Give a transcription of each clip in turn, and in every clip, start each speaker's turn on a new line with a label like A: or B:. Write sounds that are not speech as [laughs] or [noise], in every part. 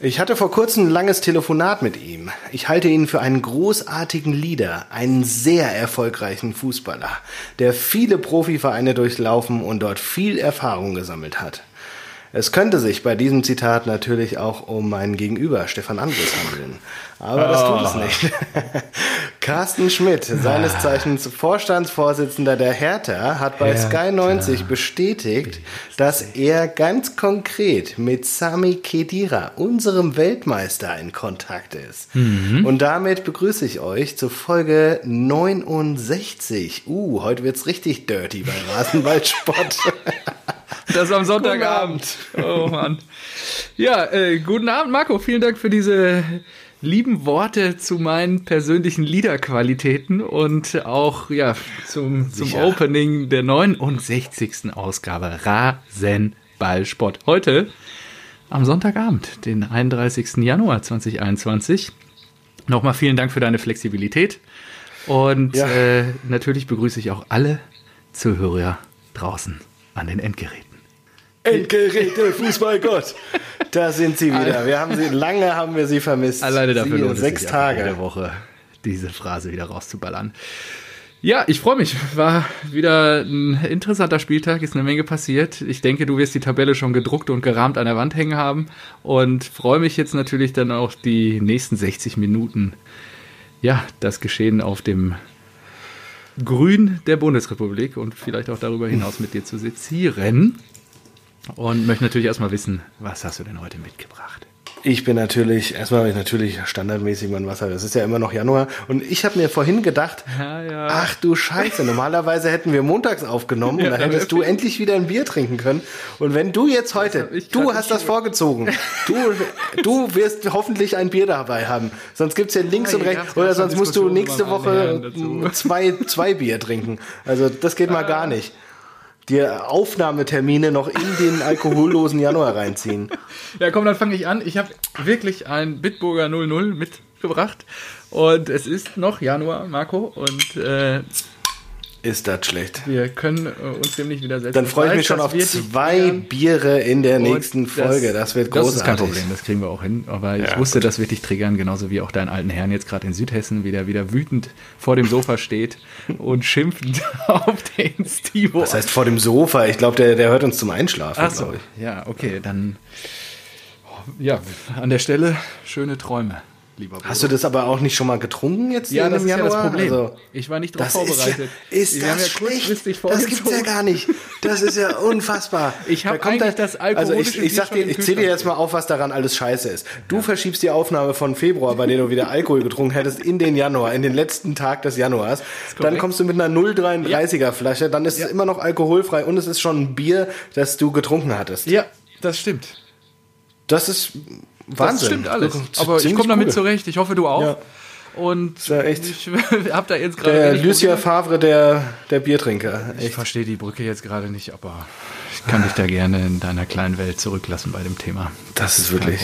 A: Ich hatte vor kurzem ein langes Telefonat mit ihm. Ich halte ihn für einen großartigen Leader, einen sehr erfolgreichen Fußballer, der viele Profivereine durchlaufen und dort viel Erfahrung gesammelt hat. Es könnte sich bei diesem Zitat natürlich auch um meinen Gegenüber, Stefan Andres, handeln. Aber das tut es nicht. [laughs] Carsten Schmidt, seines Zeichens Vorstandsvorsitzender der Hertha, hat bei Sky 90 bestätigt, dass er ganz konkret mit Sami Khedira, unserem Weltmeister, in Kontakt ist. Und damit begrüße ich euch zur Folge 69. Uh, heute wird's richtig dirty bei Rasenballsport. [laughs]
B: Das am Sonntagabend. Oh Mann. Ja, äh, guten Abend, Marco. Vielen Dank für diese lieben Worte zu meinen persönlichen Liederqualitäten und auch ja zum, zum
A: Sicher.
B: Opening der 69. Ausgabe Rasenballsport. Heute am Sonntagabend, den 31. Januar 2021. Nochmal vielen Dank für deine Flexibilität. Und
A: Ja.
B: äh, natürlich begrüße ich auch alle Zuhörer draußen an den Endgeräten.
A: Endgeräte, Fußballgott. Da sind sie wieder. Wir haben sie, lange haben wir sie vermisst.
B: Alleine dafür
A: Siehe,
B: lohnt es
A: sechs
B: sich einfach
A: Tage.
B: jede Woche diese Phrase wieder rauszuballern. Ja, ich freue mich. War wieder ein interessanter Spieltag, ist eine Menge passiert. Ich denke, du wirst die Tabelle schon gedruckt und gerahmt an der Wand hängen haben und freue mich jetzt natürlich dann auch die nächsten 60 Minuten, ja, das Geschehen auf dem Grün der Bundesrepublik und vielleicht auch darüber hinaus mit dir zu sezieren. Und möchte natürlich erstmal wissen, was hast du denn heute mitgebracht?
A: Ich bin natürlich, erstmal habe ich natürlich standardmäßig mein Wasser. Es ist ja immer noch Januar. Und ich habe mir vorhin gedacht, [laughs]
B: Ja, ja.
A: ach du Scheiße, normalerweise hätten wir montags aufgenommen [laughs] und
B: Ja,
A: dann hättest du endlich wieder ein Bier trinken können. Und wenn du jetzt heute, du hast das vorgezogen, [laughs] du, du wirst hoffentlich ein Bier dabei haben. Sonst gibt's hier links
B: Ah,
A: und rechts, oder sonst musst du nächste Woche zwei, zwei Bier trinken. Also das geht mal
B: Ah.
A: gar nicht. Dir Aufnahmetermine noch in den alkohollosen Januar reinziehen. [laughs]
B: Ja, komm, dann fange ich an. Ich habe wirklich ein Bitburger 00 mitgebracht. Und es ist noch Januar, Marco. Und äh,
A: Ist das schlecht.
B: wir können äh, uns dem nicht widersetzen.
A: Dann freue ich mich schon
B: das
A: auf
B: wird
A: zwei. Biere in der nächsten Folge. Das wird
B: Das
A: großartig.
B: ist kein Problem, das kriegen wir auch hin. Aber ich
A: Ja,
B: wusste, das wird dich triggern, genauso wie auch deinen alten Herrn jetzt gerade in Südhessen, wie der wieder wütend vor dem Sofa steht und schimpfend [laughs] auf den Stivo.
A: Das heißt vor dem Sofa. Ich glaube, der, der hört uns zum Einschlafen,
B: Ach so,
A: glaube ich.
B: ja, okay, dann ja, an der Stelle schöne Träume, lieber Bruder.
A: Hast du das aber auch nicht schon mal getrunken jetzt
B: Ja, das ist ja
A: Januar?
B: das Problem.
A: Also,
B: ich war nicht darauf
A: das ist ja,
B: vorbereitet.
A: ist das
B: ja
A: schlecht? Das gibt's ja gar nicht. Das ist ja [laughs] unfassbar.
B: Ich hab
A: Da
B: eigentlich das
A: Also
B: alkoholische
A: ich, ich
B: Bier
A: sag dir, ich zähle dir jetzt mal auf, was daran alles scheiße ist. Du verschiebst die Aufnahme von Februar, bei der du wieder Alkohol getrunken hättest, in den Januar, in den letzten Tag des Januars. Dann kommst du mit einer 0,33er Flasche, dann ist es immer noch alkoholfrei und es ist schon ein Bier, das du getrunken hattest.
B: Ja, das stimmt.
A: Das ist Wahnsinn.
B: Das stimmt alles.
A: Das ist
B: Aber ich komme damit
A: cool.
B: zurecht. Ich hoffe, du auch.
A: Ja.
B: Und
A: ja echt.
B: ich [laughs] habe da jetzt gerade.
A: Der Lucia. Favre der, der Biertrinker.
B: Ich verstehe die Brücke jetzt gerade nicht, aber ich kann dich da gerne in deiner kleinen Welt zurücklassen bei dem Thema.
A: Das ist
B: kein
A: wirklich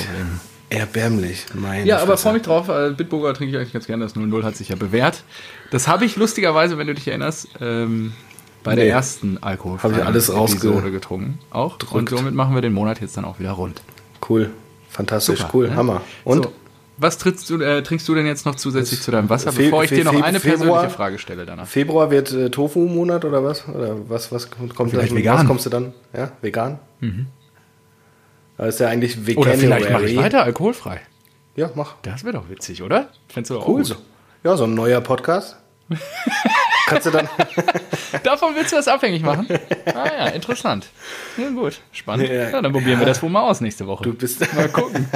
A: erbärmlich. Meine
B: Ja, aber freue mich drauf. Äh, Bitburger trinke ich eigentlich ganz gerne. Das 00 hat sich ja bewährt. Das habe ich lustigerweise, wenn du dich erinnerst, ähm, bei der
A: Nee.
B: ersten Alkohol
A: Hab ich alles rausge-
B: Episode getrunken. Auch. Und somit machen wir den Monat jetzt dann auch wieder rund.
A: Cool. Fantastisch,
B: Super,
A: cool,
B: ne?
A: Hammer. Und?
B: So, was trittst du, äh, trinkst du denn jetzt noch zusätzlich zu deinem Wasser,
A: Fe-
B: bevor ich
A: Fe-
B: dir noch
A: Fe-
B: eine
A: Februar-
B: persönliche Frage stelle danach?
A: Februar wird äh, Tofu-Monat oder was? Oder was, was kommt
B: Vielleicht vegan.
A: Was kommst du dann? Ja, vegan? Mhm. Da ist ja eigentlich vegan.
B: Oder vielleicht mache ich weiter alkoholfrei.
A: Ja, mach.
B: Das wäre doch witzig, oder? Fändest du doch
A: Cool.
B: auch gut.
A: Ja, so ein neuer Podcast. [laughs] Kannst du dann. [laughs]
B: Davon willst du das abhängig machen? Ah ja, interessant. Ja, gut, spannend.
A: Ja,
B: Ja, dann probieren wir das wohl mal aus nächste Woche.
A: Du bist.
B: Mal gucken,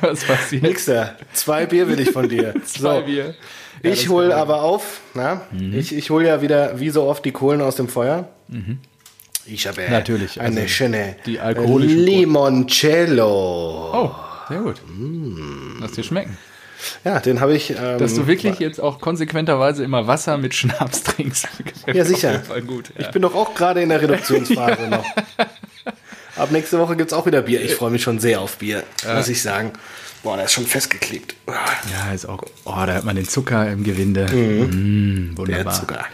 B: was passiert.
A: Nixer. Zwei Bier will ich von dir. [laughs]
B: Zwei
A: So.
B: Bier.
A: Ich hole aber auf, na?
B: Mhm.
A: Ich, ich hole ja wieder wie so oft die Kohlen aus dem Feuer. Ich habe
B: Mhm. Natürlich,
A: eine
B: also
A: schöne
B: die
A: Limoncello.
B: Oh, sehr gut.
A: Mm.
B: Lass dir schmecken.
A: Ja, den habe ich. Ähm,
B: Dass du wirklich jetzt auch konsequenterweise immer Wasser mit Schnaps [laughs] trinkst.
A: Ja, sicher.
B: Gut. Ja.
A: Ich bin doch auch gerade in der Reduktionsphase [laughs] noch. Ab nächste Woche gibt es auch wieder Bier. Ich freue mich schon sehr auf Bier, muss ich sagen. Boah, der ist schon festgeklebt.
B: ja, ist auch. Oh, da hat man den Zucker im Gewinde. Mm,
A: Mhm. Der
B: wunderbar.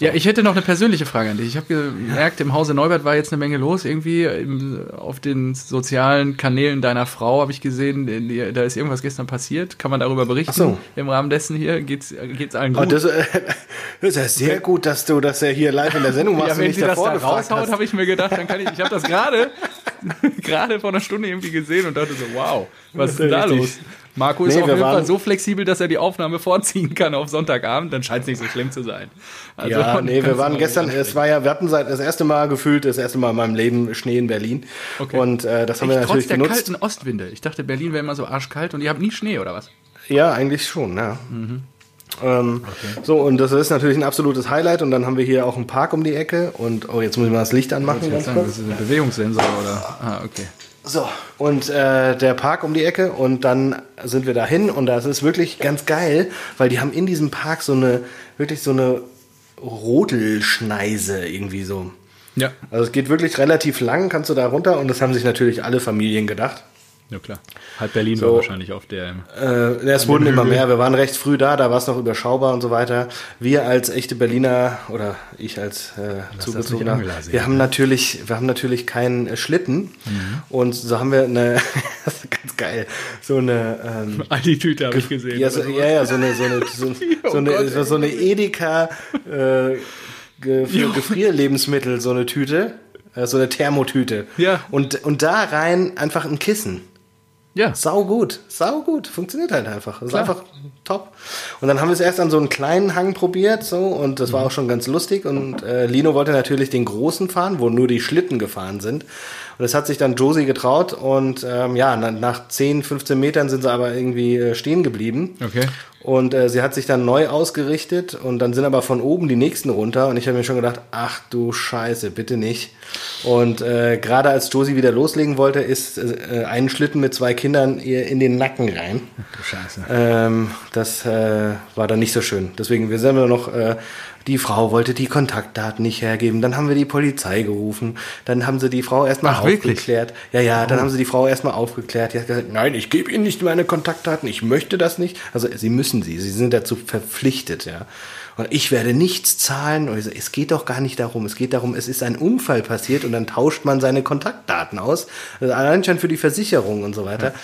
B: Ja, ich hätte noch eine persönliche Frage an dich. Ich habe gemerkt, im Hause Neubert war jetzt eine Menge los. Irgendwie im, auf den sozialen Kanälen deiner Frau habe ich gesehen, da ist irgendwas gestern passiert. Kann man darüber berichten? Ach so. Im Rahmen dessen hier geht's geht's allen
A: gut. Oh, das, äh, [laughs] das, ist ja sehr gut, dass du das ja hier live in der Sendung machst.
B: ja, wenn sie das da raushaut, habe ich mir gedacht, dann kann ich. Ich habe das gerade [laughs] gerade vor einer Stunde irgendwie gesehen und dachte so, wow, was ist denn da los? Marco ist nee, auf jeden Fall so flexibel, dass er die Aufnahme vorziehen kann auf Sonntagabend, dann scheint es nicht so schlimm zu sein.
A: Also, ja, [laughs] nee, wir waren gestern, es war ja, wir hatten seit das erste Mal gefühlt, das erste Mal in meinem Leben Schnee in Berlin. Okay. Und äh, das haben ich, wir natürlich trotz der genutzt. kalten
B: Ostwinde. Ich dachte, Berlin wäre immer so arschkalt und ihr habt nie Schnee, oder was?
A: Ja, eigentlich schon, ja. Mhm. Ähm, okay. So, und das ist natürlich ein absolutes Highlight. Und dann haben wir hier auch einen Park um die Ecke. Und, oh, jetzt muss ich mal das Licht anmachen.
B: Ganz sagen, das ist ein Bewegungssensor, oder? Ah, okay.
A: So, und äh, der Park um die Ecke und dann sind wir dahin und das ist wirklich ganz geil, weil die haben in diesem Park so eine, wirklich so eine Rodelschneise irgendwie so. Ja. Also es geht wirklich relativ lang, kannst du da runter und das haben sich natürlich alle Familien gedacht.
B: Ja klar. Halb Berlin so, war wahrscheinlich auf der.
A: Äh, es wurden immer mehr. Wir waren recht früh da, da war es noch überschaubar und so weiter. Wir als echte Berliner oder ich als äh, zugezogener, wir haben natürlich, wir haben natürlich keinen äh, Schlitten mhm. und so haben wir eine, [laughs] das ist ganz geil, so eine
B: ähm, [laughs] Aldi-Tüte habe ich gesehen.
A: Ja, so, ja, ja, so eine, so eine, so, [laughs] oh so eine, so, so eine Edeka äh, ge, für Gefrierlebensmittel, so eine Tüte. Äh, so eine Thermotüte. Ja. Und, und da rein einfach ein Kissen. Ja. Sau gut, sau gut. Funktioniert halt einfach. Das ist einfach top. Und dann haben wir es erst an so einem kleinen Hang probiert, so, und das war mhm. auch schon ganz lustig. Und äh, Lino wollte natürlich den großen fahren, wo nur die Schlitten gefahren sind. Und das hat sich dann Josie getraut und ähm, ja, nach 10, 15 Metern sind sie aber irgendwie äh, stehen geblieben. Okay. Und äh, sie hat sich dann neu ausgerichtet und dann sind aber von oben die nächsten runter und ich habe mir schon gedacht, ach du Scheiße, bitte nicht. Und äh, gerade als Josie wieder loslegen wollte, ist äh, ein Schlitten mit zwei Kindern ihr in den Nacken rein. Ach du Scheiße. Ähm, das äh, war dann nicht so schön. Deswegen, wir sind wir noch äh, die Frau wollte die Kontaktdaten nicht hergeben. Dann haben wir die Polizei gerufen. Dann haben sie die Frau erstmal Ach, aufgeklärt. Wirklich? Ja, ja, dann oh. haben sie die Frau erstmal aufgeklärt. Die hat gesagt, nein, ich gebe Ihnen nicht meine Kontaktdaten. Ich möchte das nicht. Also sie müssen sie. Sie sind dazu verpflichtet, ja. Und ich werde nichts zahlen. Und ich so, es geht doch gar nicht darum. Es geht darum, es ist ein Unfall passiert und dann tauscht man seine Kontaktdaten aus. Also allein schon für die Versicherung und so weiter. Ja.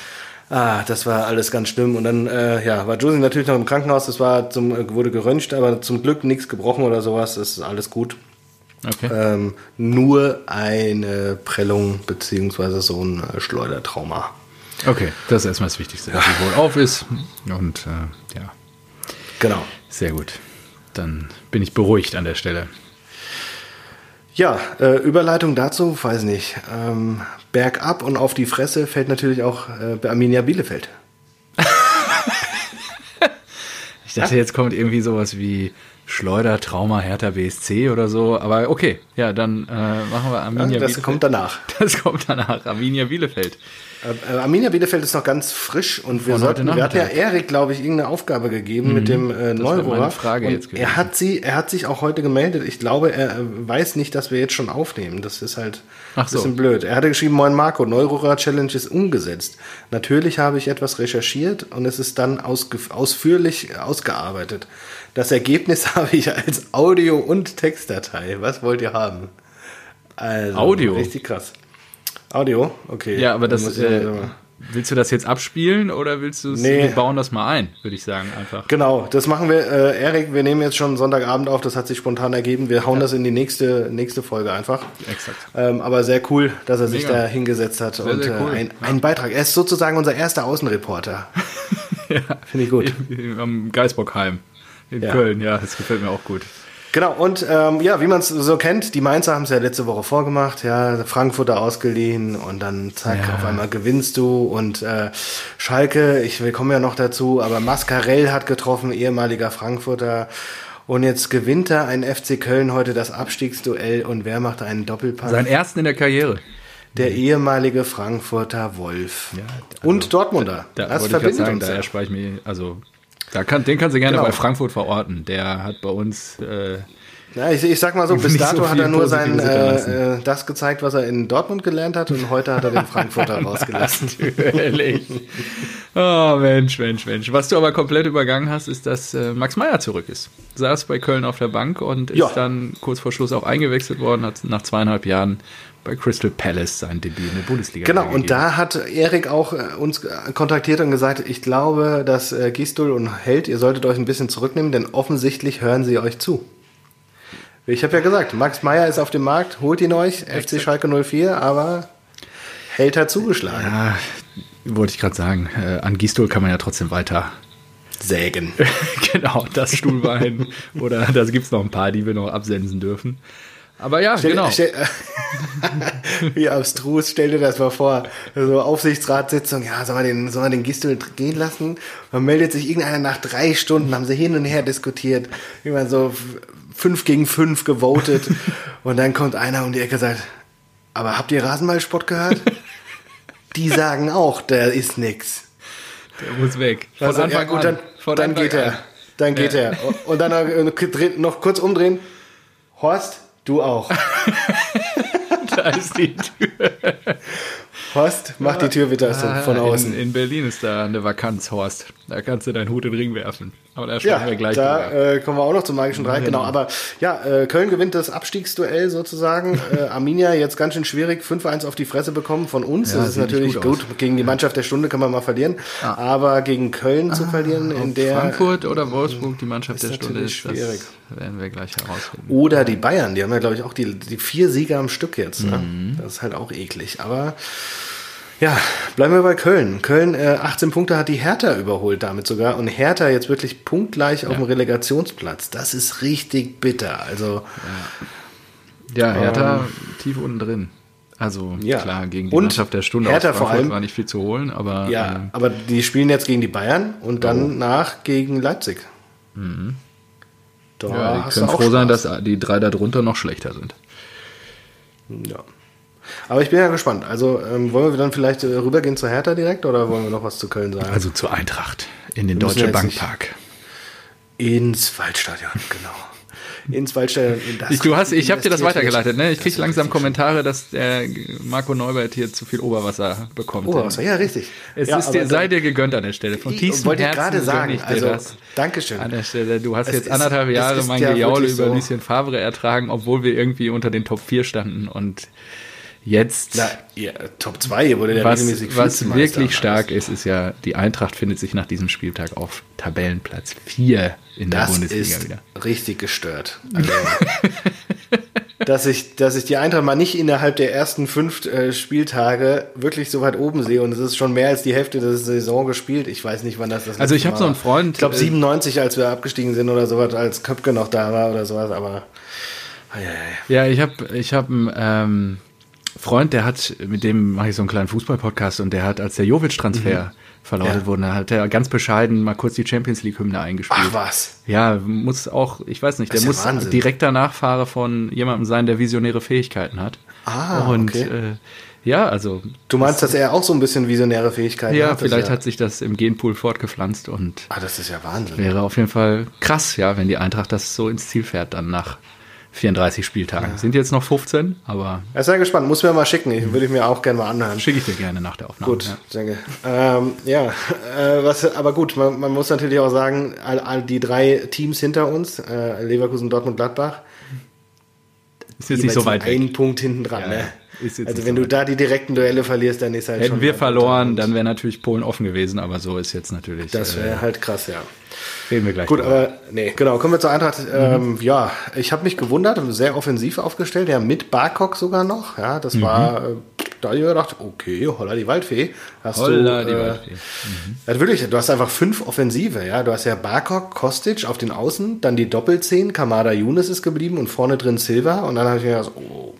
A: Ah, das war alles ganz schlimm. Und dann äh, ja, war Josie natürlich noch im Krankenhaus. Das war zum, äh, wurde geröntgt, aber zum Glück nichts gebrochen oder sowas. Das ist alles gut. Okay. Ähm, nur eine Prellung beziehungsweise so ein äh, Schleudertrauma.
B: Okay, das ist erstmal das Wichtigste, dass sie wohl auf ist. Und äh, ja.
A: Genau.
B: Sehr gut. Dann bin ich beruhigt an der Stelle.
A: Ja, äh, Überleitung dazu, weiß nicht. Ähm, bergab und auf die Fresse fällt natürlich auch äh, bei Arminia Bielefeld. [laughs]
B: ich dachte, jetzt kommt irgendwie sowas wie Schleuder, Trauma, Hertha BSC oder so. Aber okay, ja, dann äh, machen wir Arminia
A: ja, das Bielefeld. Das kommt danach. [laughs]
B: Das kommt danach, Arminia Bielefeld.
A: Äh, Arminia Bielefeld ist noch ganz frisch und wir, sollten, wir hatten ja Erik, glaube ich, irgendeine Aufgabe gegeben mhm. mit dem äh, Neurohrer. Frage jetzt er hat sie, er hat sich auch heute gemeldet. Ich glaube, er weiß nicht, dass wir jetzt schon aufnehmen. Das ist halt Ach so. ein bisschen blöd. Er hatte geschrieben, Moin Marco, Neurohrer Challenge ist umgesetzt. Natürlich habe ich etwas recherchiert und es ist dann ausführlich ausgearbeitet. Das Ergebnis [laughs] habe ich als Audio- und Textdatei. Was wollt ihr haben?
B: Also, Audio.
A: Richtig krass. Audio? Okay.
B: Ja, aber das. Äh, willst du das jetzt abspielen oder willst du nee. wir bauen das mal ein, würde ich sagen, einfach.
A: Genau, das machen wir. Äh, Erik, wir nehmen jetzt schon Sonntagabend auf, das hat sich spontan ergeben. Wir hauen ja. das in die nächste, nächste Folge einfach. Exakt. Ähm, aber sehr cool, dass er Mega. sich da hingesetzt hat sehr, und sehr cool. äh, ein, einen Beitrag. Er ist sozusagen unser erster Außenreporter.
B: ja. [laughs] Finde ich gut. Am Geisbockheim in ja. Köln, ja, das gefällt mir auch gut.
A: Genau, und ähm, ja, wie man es so kennt, die Mainzer haben es ja letzte Woche vorgemacht, ja, Frankfurter ausgeliehen und dann zack, ja. auf einmal gewinnst du und äh, Schalke, ich wir kommen ja noch dazu, aber Mascarell hat getroffen, ehemaliger Frankfurter und jetzt gewinnt er ein FC Köln heute das Abstiegsduell und wer macht einen Doppelpass?
B: Seinen ersten in der Karriere.
A: Der ehemalige Frankfurter Wolf. Ja, also, und Dortmunder.
B: Da, da das verbindet ich sagen, uns. Da erspare ich mir, also da kann, den kannst du gerne genau. bei Frankfurt verorten. Der hat bei uns. Äh,
A: ja, ich, ich sag mal so, [laughs] bis dato so hat er nur sein äh, äh, das gezeigt, was er in Dortmund gelernt hat und heute hat er den Frankfurter [laughs] rausgelassen.
B: Natürlich. Oh, Mensch, Mensch, Mensch. Was du aber komplett übergangen hast, ist, dass äh, Max Meyer zurück ist. Saß bei Köln auf der Bank und ist
A: Ja.
B: dann kurz vor Schluss auch eingewechselt worden, hat nach zweieinhalb Jahren bei Crystal Palace sein Debüt in der Bundesliga
A: Genau,
B: gegeben.
A: und da hat Erik auch äh, uns kontaktiert und gesagt, ich glaube, dass äh, Gistul und Held, ihr solltet euch ein bisschen zurücknehmen, denn offensichtlich hören sie euch zu. Ich habe ja gesagt, Max Meyer ist auf dem Markt, holt ihn euch, FC Schalke 04, aber Held hat zugeschlagen.
B: Ja, wollte ich gerade sagen. Äh, an Gistol kann man ja trotzdem weiter.
A: Sägen. [laughs]
B: genau, das Stuhlbein. [laughs] Oder da gibt es noch ein paar, die wir noch absensen dürfen. Aber ja,
A: Stell,
B: genau.
A: stell, [laughs] wie abstrus, stell dir das mal vor. So Aufsichtsratssitzung, ja, soll man den, soll man den Gistel gehen lassen? Dann meldet sich irgendeiner nach drei Stunden, haben sie hin und her diskutiert, immer so f- fünf gegen fünf gewotet. [laughs] und dann kommt einer um die Ecke und sagt, aber habt ihr Rasenballsport gehört? Die sagen auch, da ist nix.
B: Der muss weg. Von
A: Also,
B: Anfang
A: ja, gut,
B: an.
A: dann,
B: Von
A: dann
B: Anfang
A: geht er.
B: an.
A: Dann geht er. Und dann noch kurz umdrehen. Horst, du auch. [laughs]
B: Da ist die Tür.
A: Horst, mach die Tür bitte so von außen.
B: In, in Berlin ist da eine Vakanz, Horst. Da kannst du deinen Hut in den Ring werfen. Aber da
A: Ja,
B: wir gleich
A: da äh, kommen wir auch noch zum magischen Dreieck. Genau, aber ja, äh, Köln gewinnt das Abstiegsduell sozusagen. [laughs] äh, Arminia jetzt ganz schön schwierig, 5-1 auf die Fresse bekommen von uns.
B: Ja,
A: das ist natürlich
B: gut
A: gut. Gegen die Mannschaft der Stunde kann man mal verlieren. Aber gegen Köln zu verlieren, in der.
B: Frankfurt oder Wolfsburg, die Mannschaft der Stunde ist,
A: schwierig.
B: das werden wir gleich herausfinden.
A: Oder die Bayern, die haben ja, glaube ich, auch die, die vier Sieger am Stück jetzt. Ne?
B: Mhm.
A: Das ist halt auch eklig. Aber ja, bleiben wir bei Köln. Köln, äh, 18 Punkte hat die Hertha überholt damit sogar. Und Hertha jetzt wirklich punktgleich auf dem Relegationsplatz. Das ist richtig bitter. Also
B: Ja, Hertha tief unten drin. Also
A: Ähm, Ja.
B: klar, gegen die
A: Und
B: Mannschaft der Stunde
A: Hertha vor allem-
B: war nicht viel zu holen, aber
A: ja,
B: ähm,
A: aber die spielen jetzt gegen die Bayern und
B: Oh.
A: dann nach gegen Leipzig. Da
B: Mhm. ja, die können froh sein,
A: Spaß.
B: dass die drei darunter noch schlechter sind.
A: Ja. Aber ich bin ja gespannt. Also ähm, wollen wir dann vielleicht äh, rübergehen zu Hertha direkt oder wollen wir noch was zu Köln sagen?
B: Also zur Eintracht in den
A: Wir müssen
B: Deutsche
A: jetzt
B: Bank
A: nicht-
B: Park.
A: Ins Waldstadion, genau. Ins Waldstadion. in das
B: Ich, du hast, ich habe dir das weitergeleitet, ne? Ich
A: Das
B: krieg
A: ist
B: langsam Kommentare, dass der Marco Neubert hier zu viel Oberwasser bekommt.
A: was, ja, richtig.
B: Es
A: ja,
B: ist dir, sei dir gegönnt an der Stelle. Von
A: Ich
B: tiefstem
A: wollte ich
B: Herzen
A: gerade sagen, also,
B: das.
A: Dankeschön.
B: An der Stelle, du hast
A: Es
B: jetzt
A: ist-
B: anderthalb Jahre mein
A: ja
B: Gejaule über
A: so.
B: Lucien Favre ertragen, obwohl wir irgendwie unter den Top 4 standen und jetzt
A: Na, ja, Top 2 wurde der
B: was,
A: regelmäßig
B: was wirklich stark ist, ist ja, die Eintracht findet sich nach diesem Spieltag auf Tabellenplatz 4 in der
A: Das
B: Bundesliga
A: ist
B: wieder.
A: richtig gestört. Also, [laughs] dass, ich, dass ich die Eintracht mal nicht innerhalb der ersten fünf äh, Spieltage wirklich so weit oben sehe und es ist schon mehr als die Hälfte der Saison gespielt. Ich weiß nicht, wann das das
B: Also ich hab
A: Mal
B: so einen. Freund,
A: Ich glaube
B: äh,
A: 97, als wir abgestiegen sind oder sowas, als Köpke noch da war oder sowas, aber.
B: Ja, ich habe ich hab einen ähm, Freund, der hat, mit dem mache ich so einen kleinen Fußball-Podcast und der hat, als der Jovic-Transfer verlautet
A: Mhm. Ja.
B: wurde, hat er ganz bescheiden mal kurz die Champions League-Hymne eingespielt.
A: Ach was.
B: Ja, muss auch, ich weiß nicht,
A: Das
B: der
A: ja
B: muss
A: Wahnsinn.
B: direkter Nachfahre von jemandem sein, der visionäre Fähigkeiten hat.
A: Ah,
B: und
A: okay.
B: äh, ja, also
A: Du meinst, dass er auch so ein bisschen visionäre Fähigkeiten
B: ja,
A: hat? Das
B: vielleicht
A: ja,
B: hat sich das im Genpool fortgepflanzt und
A: Ah, das ist ja Wahnsinn.
B: wäre auf jeden Fall krass, ja, wenn die Eintracht das so ins Ziel fährt dann nach 34 Spieltagen. Sind jetzt noch 15, aber
A: Ja, Sei gespannt, muss mir mal schicken. Ich, würde ich mir auch gerne mal anhören.
B: schicke ich dir gerne nach der Aufnahme.
A: Gut,
B: Ja.
A: danke. Ähm, ja, äh, was, aber gut, man, man muss natürlich auch sagen, all, all die drei Teams hinter uns, äh, Leverkusen, Dortmund, Gladbach,
B: Ist jetzt nicht so weit weg.
A: einen Punkt hinten dran.
B: Ja,
A: ne?
B: ja.
A: Also wenn
B: so
A: du da die direkten Duelle verlierst, dann ist halt
B: Hätten
A: schon
B: wir verloren, dann wäre natürlich Polen offen gewesen, aber so ist jetzt natürlich.
A: Das
B: äh,
A: wäre halt krass, ja.
B: Reden wir gleich.
A: Gut,
B: drüber.
A: aber nee, genau, kommen wir zur Eintracht.
B: Mhm.
A: Ähm, ja, ich habe mich gewundert, sehr offensiv aufgestellt, ja, mit Barkok sogar noch. Ja,
B: Mhm.
A: das war, äh, da hab ich mir gedacht, okay, holla die Waldfee. Hast
B: Holla
A: du,
B: die
A: äh,
B: Waldfee.
A: Ja, wirklich, du hast einfach fünf Offensive, ja. Du hast ja Barkok, Kostic auf den Außen, dann die Doppelzehn, Kamada Younes ist geblieben und vorne drin Silva. Und dann habe ich mir gedacht, oh,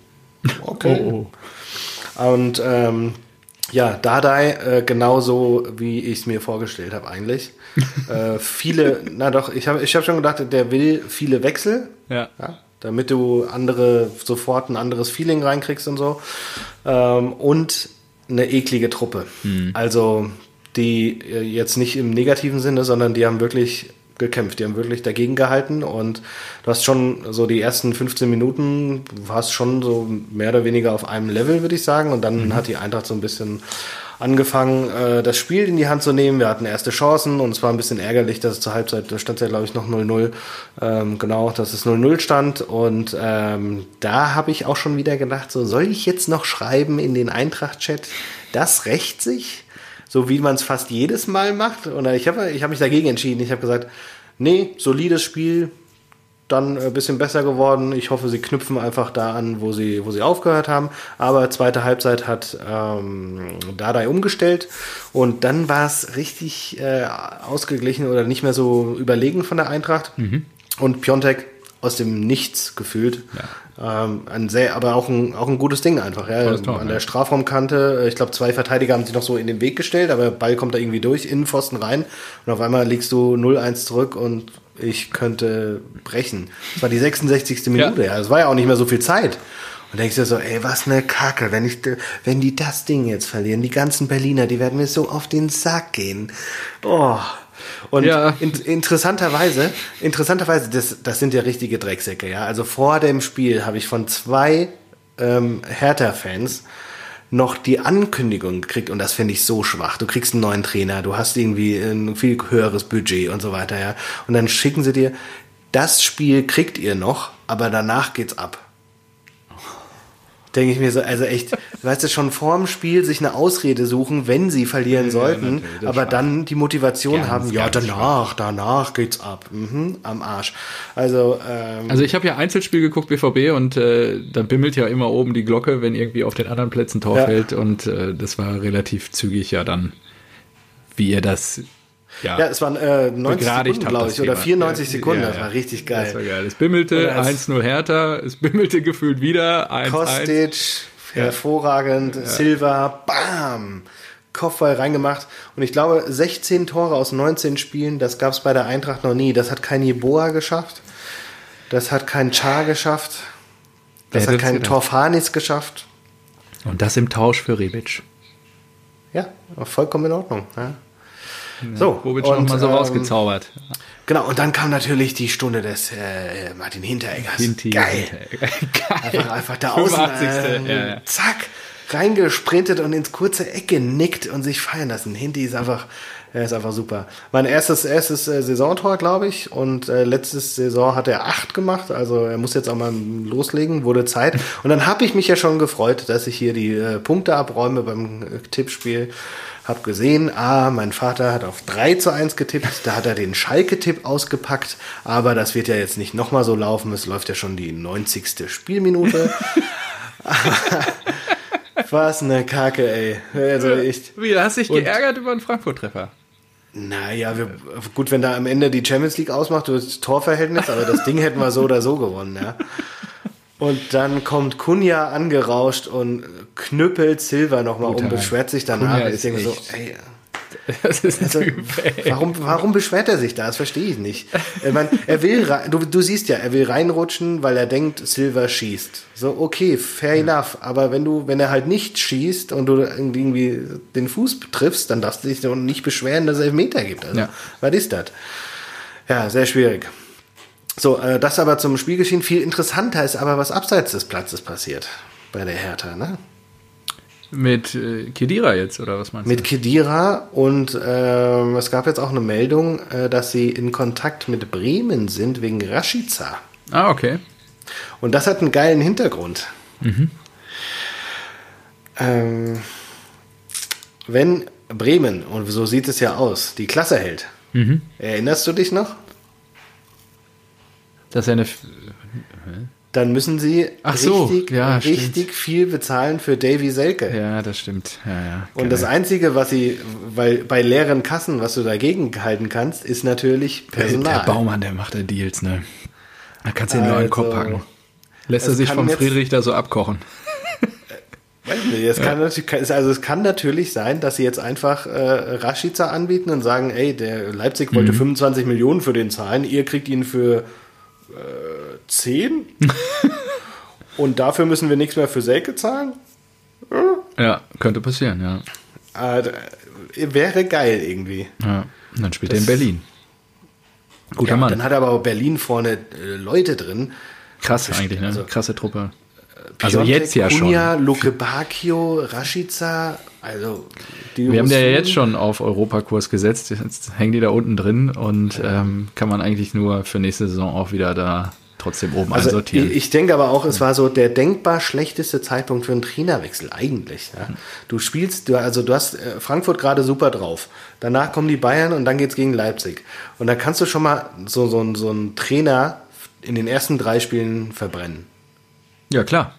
A: okay. [laughs]
B: Oh,
A: Und ähm, ja, Dardai äh, genauso, wie ich es mir vorgestellt habe eigentlich. [laughs] äh, viele, na doch, ich habe ich hab schon gedacht, der will viele Wechsel,
B: Ja.
A: ja, damit du andere sofort ein anderes Feeling reinkriegst und so. Ähm, und eine eklige Truppe. Also die äh, jetzt nicht im negativen Sinne, sondern die haben wirklich gekämpft, die haben wirklich dagegen gehalten und du hast schon so die ersten 15 Minuten, warst schon so mehr oder weniger auf einem Level, würde ich sagen, und dann hat die Eintracht so ein bisschen angefangen, äh, das Spiel in die Hand zu nehmen. Wir hatten erste Chancen und es war ein bisschen ärgerlich, dass es zur Halbzeit, da stand ja glaube ich noch 0-0, ähm, genau, dass es 0-0 stand. Und ähm, da habe ich auch schon wieder gedacht, so soll ich jetzt noch schreiben in den Eintracht-Chat, das rächt sich, so wie man es fast jedes Mal macht oder ich habe ich hab mich dagegen entschieden, ich habe gesagt, nee, solides Spiel, dann ein bisschen besser geworden. Ich hoffe, sie knüpfen einfach da an, wo sie, wo sie aufgehört haben. Aber zweite Halbzeit hat ähm, Dadai umgestellt und dann war es richtig äh, ausgeglichen oder nicht mehr so überlegen von der Eintracht. Mhm. Und Piontek aus dem Nichts gefühlt. Ja. Ähm, ein sehr, aber auch ein, auch ein gutes Ding einfach. Ja. Tor, An der Strafraumkante, ich glaube, zwei Verteidiger haben sich noch so in den Weg gestellt, aber Ball kommt da irgendwie durch, in den Pfosten rein und auf einmal liegst du 0-1 zurück und ich könnte brechen. Das war die 66. Minute, ja. Es war ja auch nicht mehr so viel Zeit. Und denkst dir so, ey, was eine Kacke, wenn ich, wenn die das Ding jetzt verlieren, die ganzen Berliner, die werden mir so auf den Sack gehen. Oh. Und ja. in, interessanterweise, interessanterweise, das, das sind ja richtige Drecksäcke, ja. Also vor dem Spiel habe ich von zwei ähm, Hertha-Fans noch die Ankündigung gekriegt und das finde ich so schwach. Du kriegst einen neuen Trainer, du hast irgendwie ein viel höheres Budget und so weiter, ja. Und dann schicken sie dir, das Spiel kriegt ihr noch, aber danach geht's ab denke ich mir so, also echt, [laughs] weißt du, schon vorm Spiel sich eine Ausrede suchen, wenn sie verlieren sollten, ja, aber dann die Motivation ganz, haben, ja, danach, schwach. danach geht's ab, mhm, am Arsch. Also,
B: ähm, also ich habe ja Einzelspiel geguckt, BVB, und äh, da bimmelt ja immer oben die Glocke, wenn irgendwie auf den anderen Plätzen Tor ja. fällt, und äh, das war relativ zügig ja dann, wie ihr das
A: ja, ja es waren äh, 90 Sekunden, glaube ich, oder 94 ja, Sekunden. Ja, das war richtig geil. Das war geil.
B: Es bimmelte 1-0 Hertha, es bimmelte gefühlt wieder 1-1.
A: Kostic, hervorragend, Silva, bam! Kopfball reingemacht. Und ich glaube, 16 Tore aus 19 Spielen, das gab es bei der Eintracht noch nie. Das hat kein Jeboa geschafft. Das hat kein Char geschafft. Das hat kein Torfanis geschafft.
B: Und das im Tausch für Rebic.
A: Ja, vollkommen in Ordnung. Ja.
B: So, Bobic und, mal so ähm, rausgezaubert.
A: Genau, und dann kam natürlich die Stunde des äh, Martin Hintereggers. Hinti Geil. Hinteregger. [laughs] Geil. Einfach, einfach da außen, äh, ja, ja. zack, reingesprintet und ins kurze Eck genickt und sich feiern lassen. Hinti ist einfach, er ist einfach super. Mein erstes, erstes äh, Saisontor, glaube ich, und äh, letztes Saison hat er acht gemacht, also er muss jetzt auch mal loslegen, wurde Zeit. [laughs] Und dann habe ich mich ja schon gefreut, dass ich hier die äh, Punkte abräume beim äh, Tippspiel. Hab gesehen, ah, mein Vater hat auf 3 zu 1 getippt, da hat er den Schalke-Tipp ausgepackt, aber das wird ja jetzt nicht nochmal so laufen, es läuft ja schon die 90. Spielminute. [laughs] Was eine Kacke, ey. Also echt.
B: Wie, hast du dich geärgert über einen Frankfurt-Treffer?
A: Naja, wir, gut, wenn da am Ende die Champions League ausmacht, das Torverhältnis, aber das Ding hätten wir so oder so gewonnen, ja. Und dann kommt Kunja angerauscht und knüppelt Silver nochmal um, beschwert sich danach. Kunja ich so, ey, das ist also, typ, warum, warum beschwert er sich da? Das verstehe ich nicht. Ich meine, er will, du, du siehst ja, er will reinrutschen, weil er denkt, Silver schießt. So, okay, fair enough. Aber wenn du, wenn er halt nicht schießt und du irgendwie den Fuß triffst, dann darfst du dich nicht beschweren, dass es Elfmeter gibt. Also, ja. was ist das? Ja, sehr schwierig. So, äh, das aber zum Spielgeschehen. Viel interessanter ist aber, was abseits des Platzes passiert bei der Hertha, ne?
B: Mit äh, Kedira jetzt, oder was meinst
A: du? Mit Kedira und äh, es gab jetzt auch eine Meldung, äh, dass sie in Kontakt mit Bremen sind wegen Rashica.
B: Ah, okay.
A: Und das hat einen geilen Hintergrund. Mhm. Ähm, wenn Bremen, und so sieht es ja aus, die Klasse hält, mhm. erinnerst du dich noch?
B: Dass er eine.
A: Dann müssen sie
B: Ach so,
A: richtig,
B: ja,
A: richtig viel bezahlen für Davy Selke.
B: Ja, das stimmt. Ja, ja,
A: Und das Einzige, was sie, weil bei leeren Kassen, was du dagegen halten kannst, ist natürlich Personal.
B: Der Baumann, der macht ja Deals, ne? Da kannst du ihn nur in den Kopf also, packen. Lässt er sich vom Friedrich da so abkochen.
A: Weiß nicht, es, kann natürlich, also es kann natürlich sein, dass sie jetzt einfach äh, Rashica anbieten und sagen, ey, der Leipzig wollte mhm. 25 Millionen für den zahlen, ihr kriegt ihn für 10 [laughs] und dafür müssen wir nichts mehr für Selke zahlen?
B: Ja, könnte passieren, ja.
A: Also, wäre geil irgendwie.
B: Ja, und dann spielt das, er in Berlin.
A: Guter ja, Mann. Dann hat er aber Berlin vorne äh, Leute drin.
B: Krass eigentlich, ne? Also, Krasse Truppe. Also jetzt ja schon.
A: Cunha, Luke Bacchio, Rashica, also die
B: Wir haben ja
A: Russen-
B: jetzt schon auf Europakurs gesetzt. Jetzt hängen die da unten drin und ähm, kann man eigentlich nur für nächste Saison auch wieder da trotzdem oben
A: Also
B: einsortieren.
A: ich, ich denke aber auch, es war so der denkbar schlechteste Zeitpunkt für einen Trainerwechsel eigentlich. Ja. Du spielst, du, also du hast äh, Frankfurt gerade super drauf. Danach kommen die Bayern und dann geht's gegen Leipzig. Und da kannst du schon mal so, so, einen- so einen Trainer in den ersten drei Spielen verbrennen.
B: ja, klar.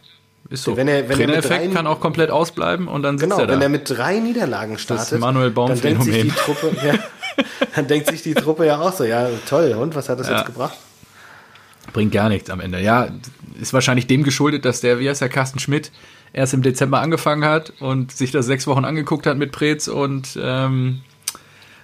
B: Ist so.
A: Wenn er- wenn er rein-
B: kann auch komplett ausbleiben und dann sitzt
A: Genau,
B: er da.
A: wenn er mit drei Niederlagen startet,
B: Manuel Baum
A: dann denkt sich die. Truppe, ja, [laughs] dann denkt sich die Truppe ja auch so, ja toll, und was hat das
B: Ja.
A: jetzt gebracht?
B: Bringt gar nichts am Ende. Ja, ist wahrscheinlich dem geschuldet, dass der, wie heißt der, Carsten Schmidt, erst im Dezember angefangen hat und sich das sechs Wochen angeguckt hat mit Preetz und ähm,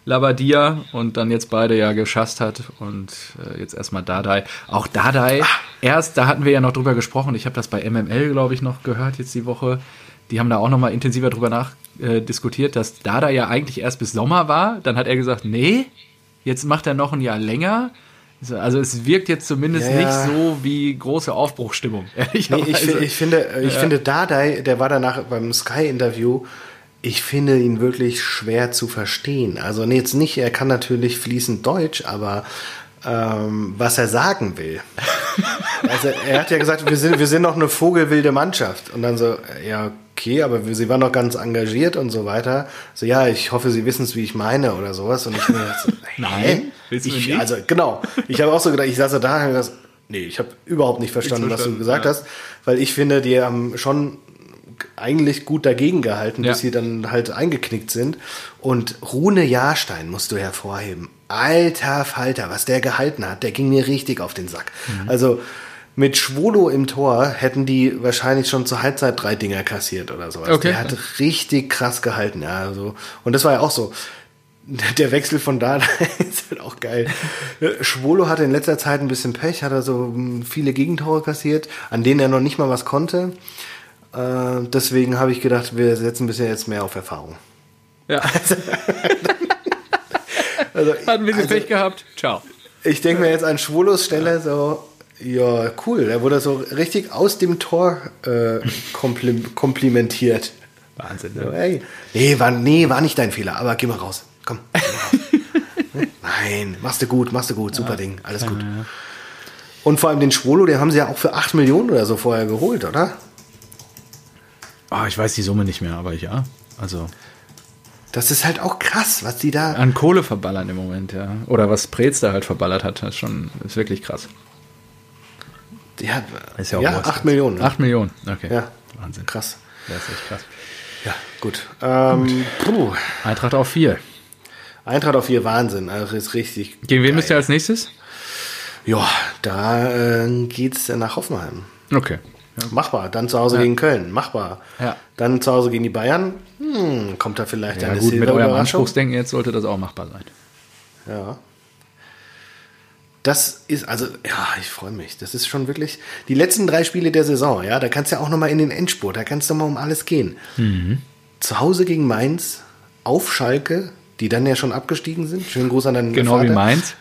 B: Labadia und dann jetzt beide ja geschasst hat und äh, jetzt erstmal Dadai. Auch Dadai, erst, da hatten wir ja noch drüber gesprochen, ich habe das bei MML, glaube ich, noch gehört jetzt die Woche. Die haben da auch nochmal intensiver drüber nach äh, dass Dada ja eigentlich erst bis Sommer war. Dann hat er gesagt, nee, jetzt macht er noch ein Jahr länger. Also es wirkt jetzt zumindest
A: Ja, ja.
B: nicht so wie große Aufbruchstimmung. [laughs]
A: Nee,
B: ehrlicherweise.
A: ich, ich finde, ich finde Dardai, der war danach beim Sky-Interview, ich finde ihn wirklich schwer zu verstehen. Also nee, jetzt nicht, er kann natürlich fließend Deutsch, aber ähm, was er sagen will. [laughs] Also er hat ja gesagt, wir sind, wir sind noch eine vogelwilde Mannschaft. Und dann so, ja, okay, aber sie waren noch ganz engagiert und so weiter. So, ja, ich hoffe, sie wissen es, wie ich meine oder sowas. Und ich mir so, [laughs]
B: Nein,
A: ich,
B: nicht.
A: Also genau, ich habe auch so gedacht, ich saß da und habe gedacht, nee, ich habe überhaupt nicht verstanden, was du gesagt
B: ja.
A: hast, weil ich finde, die haben schon eigentlich gut dagegen gehalten,
B: Ja.
A: bis sie dann halt eingeknickt sind. Und Rune Jahrstein musst du hervorheben. Alter Falter, was der gehalten hat, der ging mir richtig auf den Sack.
B: Mhm.
A: Also mit Schwolo im Tor hätten die wahrscheinlich schon zur Halbzeit drei Dinger kassiert oder sowas.
B: Okay.
A: Der hat richtig krass gehalten, ja. Also, und das war ja auch so. [laughs] Der Wechsel von da [laughs] ist halt auch geil. Schwolo hatte in letzter Zeit ein bisschen Pech, hat er so mm, viele Gegentore kassiert, an denen er noch nicht mal was konnte. Äh, deswegen habe ich gedacht, wir setzen ein bisschen jetzt mehr auf Erfahrung.
B: ja. [laughs]
A: Also,
B: Hat ein bisschen
A: also,
B: Pech gehabt. Ciao.
A: ich denke mir jetzt an Schwolos Stelle so, ja, cool. Er wurde so richtig aus dem Tor äh, komplim komplimentiert.
B: Wahnsinn.
A: So,
B: Ne?
A: ey, nee, war, nee, war nicht dein Fehler, aber geh mal raus. Komm. Geh mal raus. [laughs] Nein, machst du gut, machst du gut, super Ding, alles gut. Und vor allem den Schwolo, den haben sie ja auch für 8 Millionen oder so vorher geholt, oder?
B: Ah, ich weiß die Summe nicht mehr, aber ja. Also
A: Das ist halt auch krass, was die da.
B: an Kohle verballern im Moment, ja. Oder was Preetz da halt verballert hat, das ist schon ist wirklich krass.
A: Ja,
B: Ist ja auch
A: ja
B: Wurst.
A: 8 Millionen. ne?
B: 8 Millionen, okay.
A: Ja,
B: Wahnsinn.
A: krass.
B: Das ist echt krass.
A: Ja, gut. Ähm, puh.
B: Eintracht auf 4.
A: Eintracht auf 4, Wahnsinn. Also ist richtig.
B: Gegen wen müsst ihr als nächstes?
A: Ja, da äh, geht's nach Hoffenheim.
B: Okay.
A: Machbar. Dann zu Hause gegen Köln. Machbar.
B: Ja.
A: Dann zu Hause gegen die Bayern. Hm, kommt da vielleicht
B: Ja
A: eine
B: gut, mit eurem? Anspruchsdenken jetzt sollte das auch machbar sein.
A: Ja. Das ist, also, ja, ich freue mich. Das ist schon wirklich die letzten drei Spiele der Saison, ja. Da kannst du ja auch nochmal in den Endspurt, da kannst du mal um alles gehen.
B: Mhm.
A: Zu Hause gegen Mainz, auf Schalke, die dann ja schon abgestiegen sind. Schönen Gruß an deinen
B: Genau
A: Vater.
B: wie Mainz.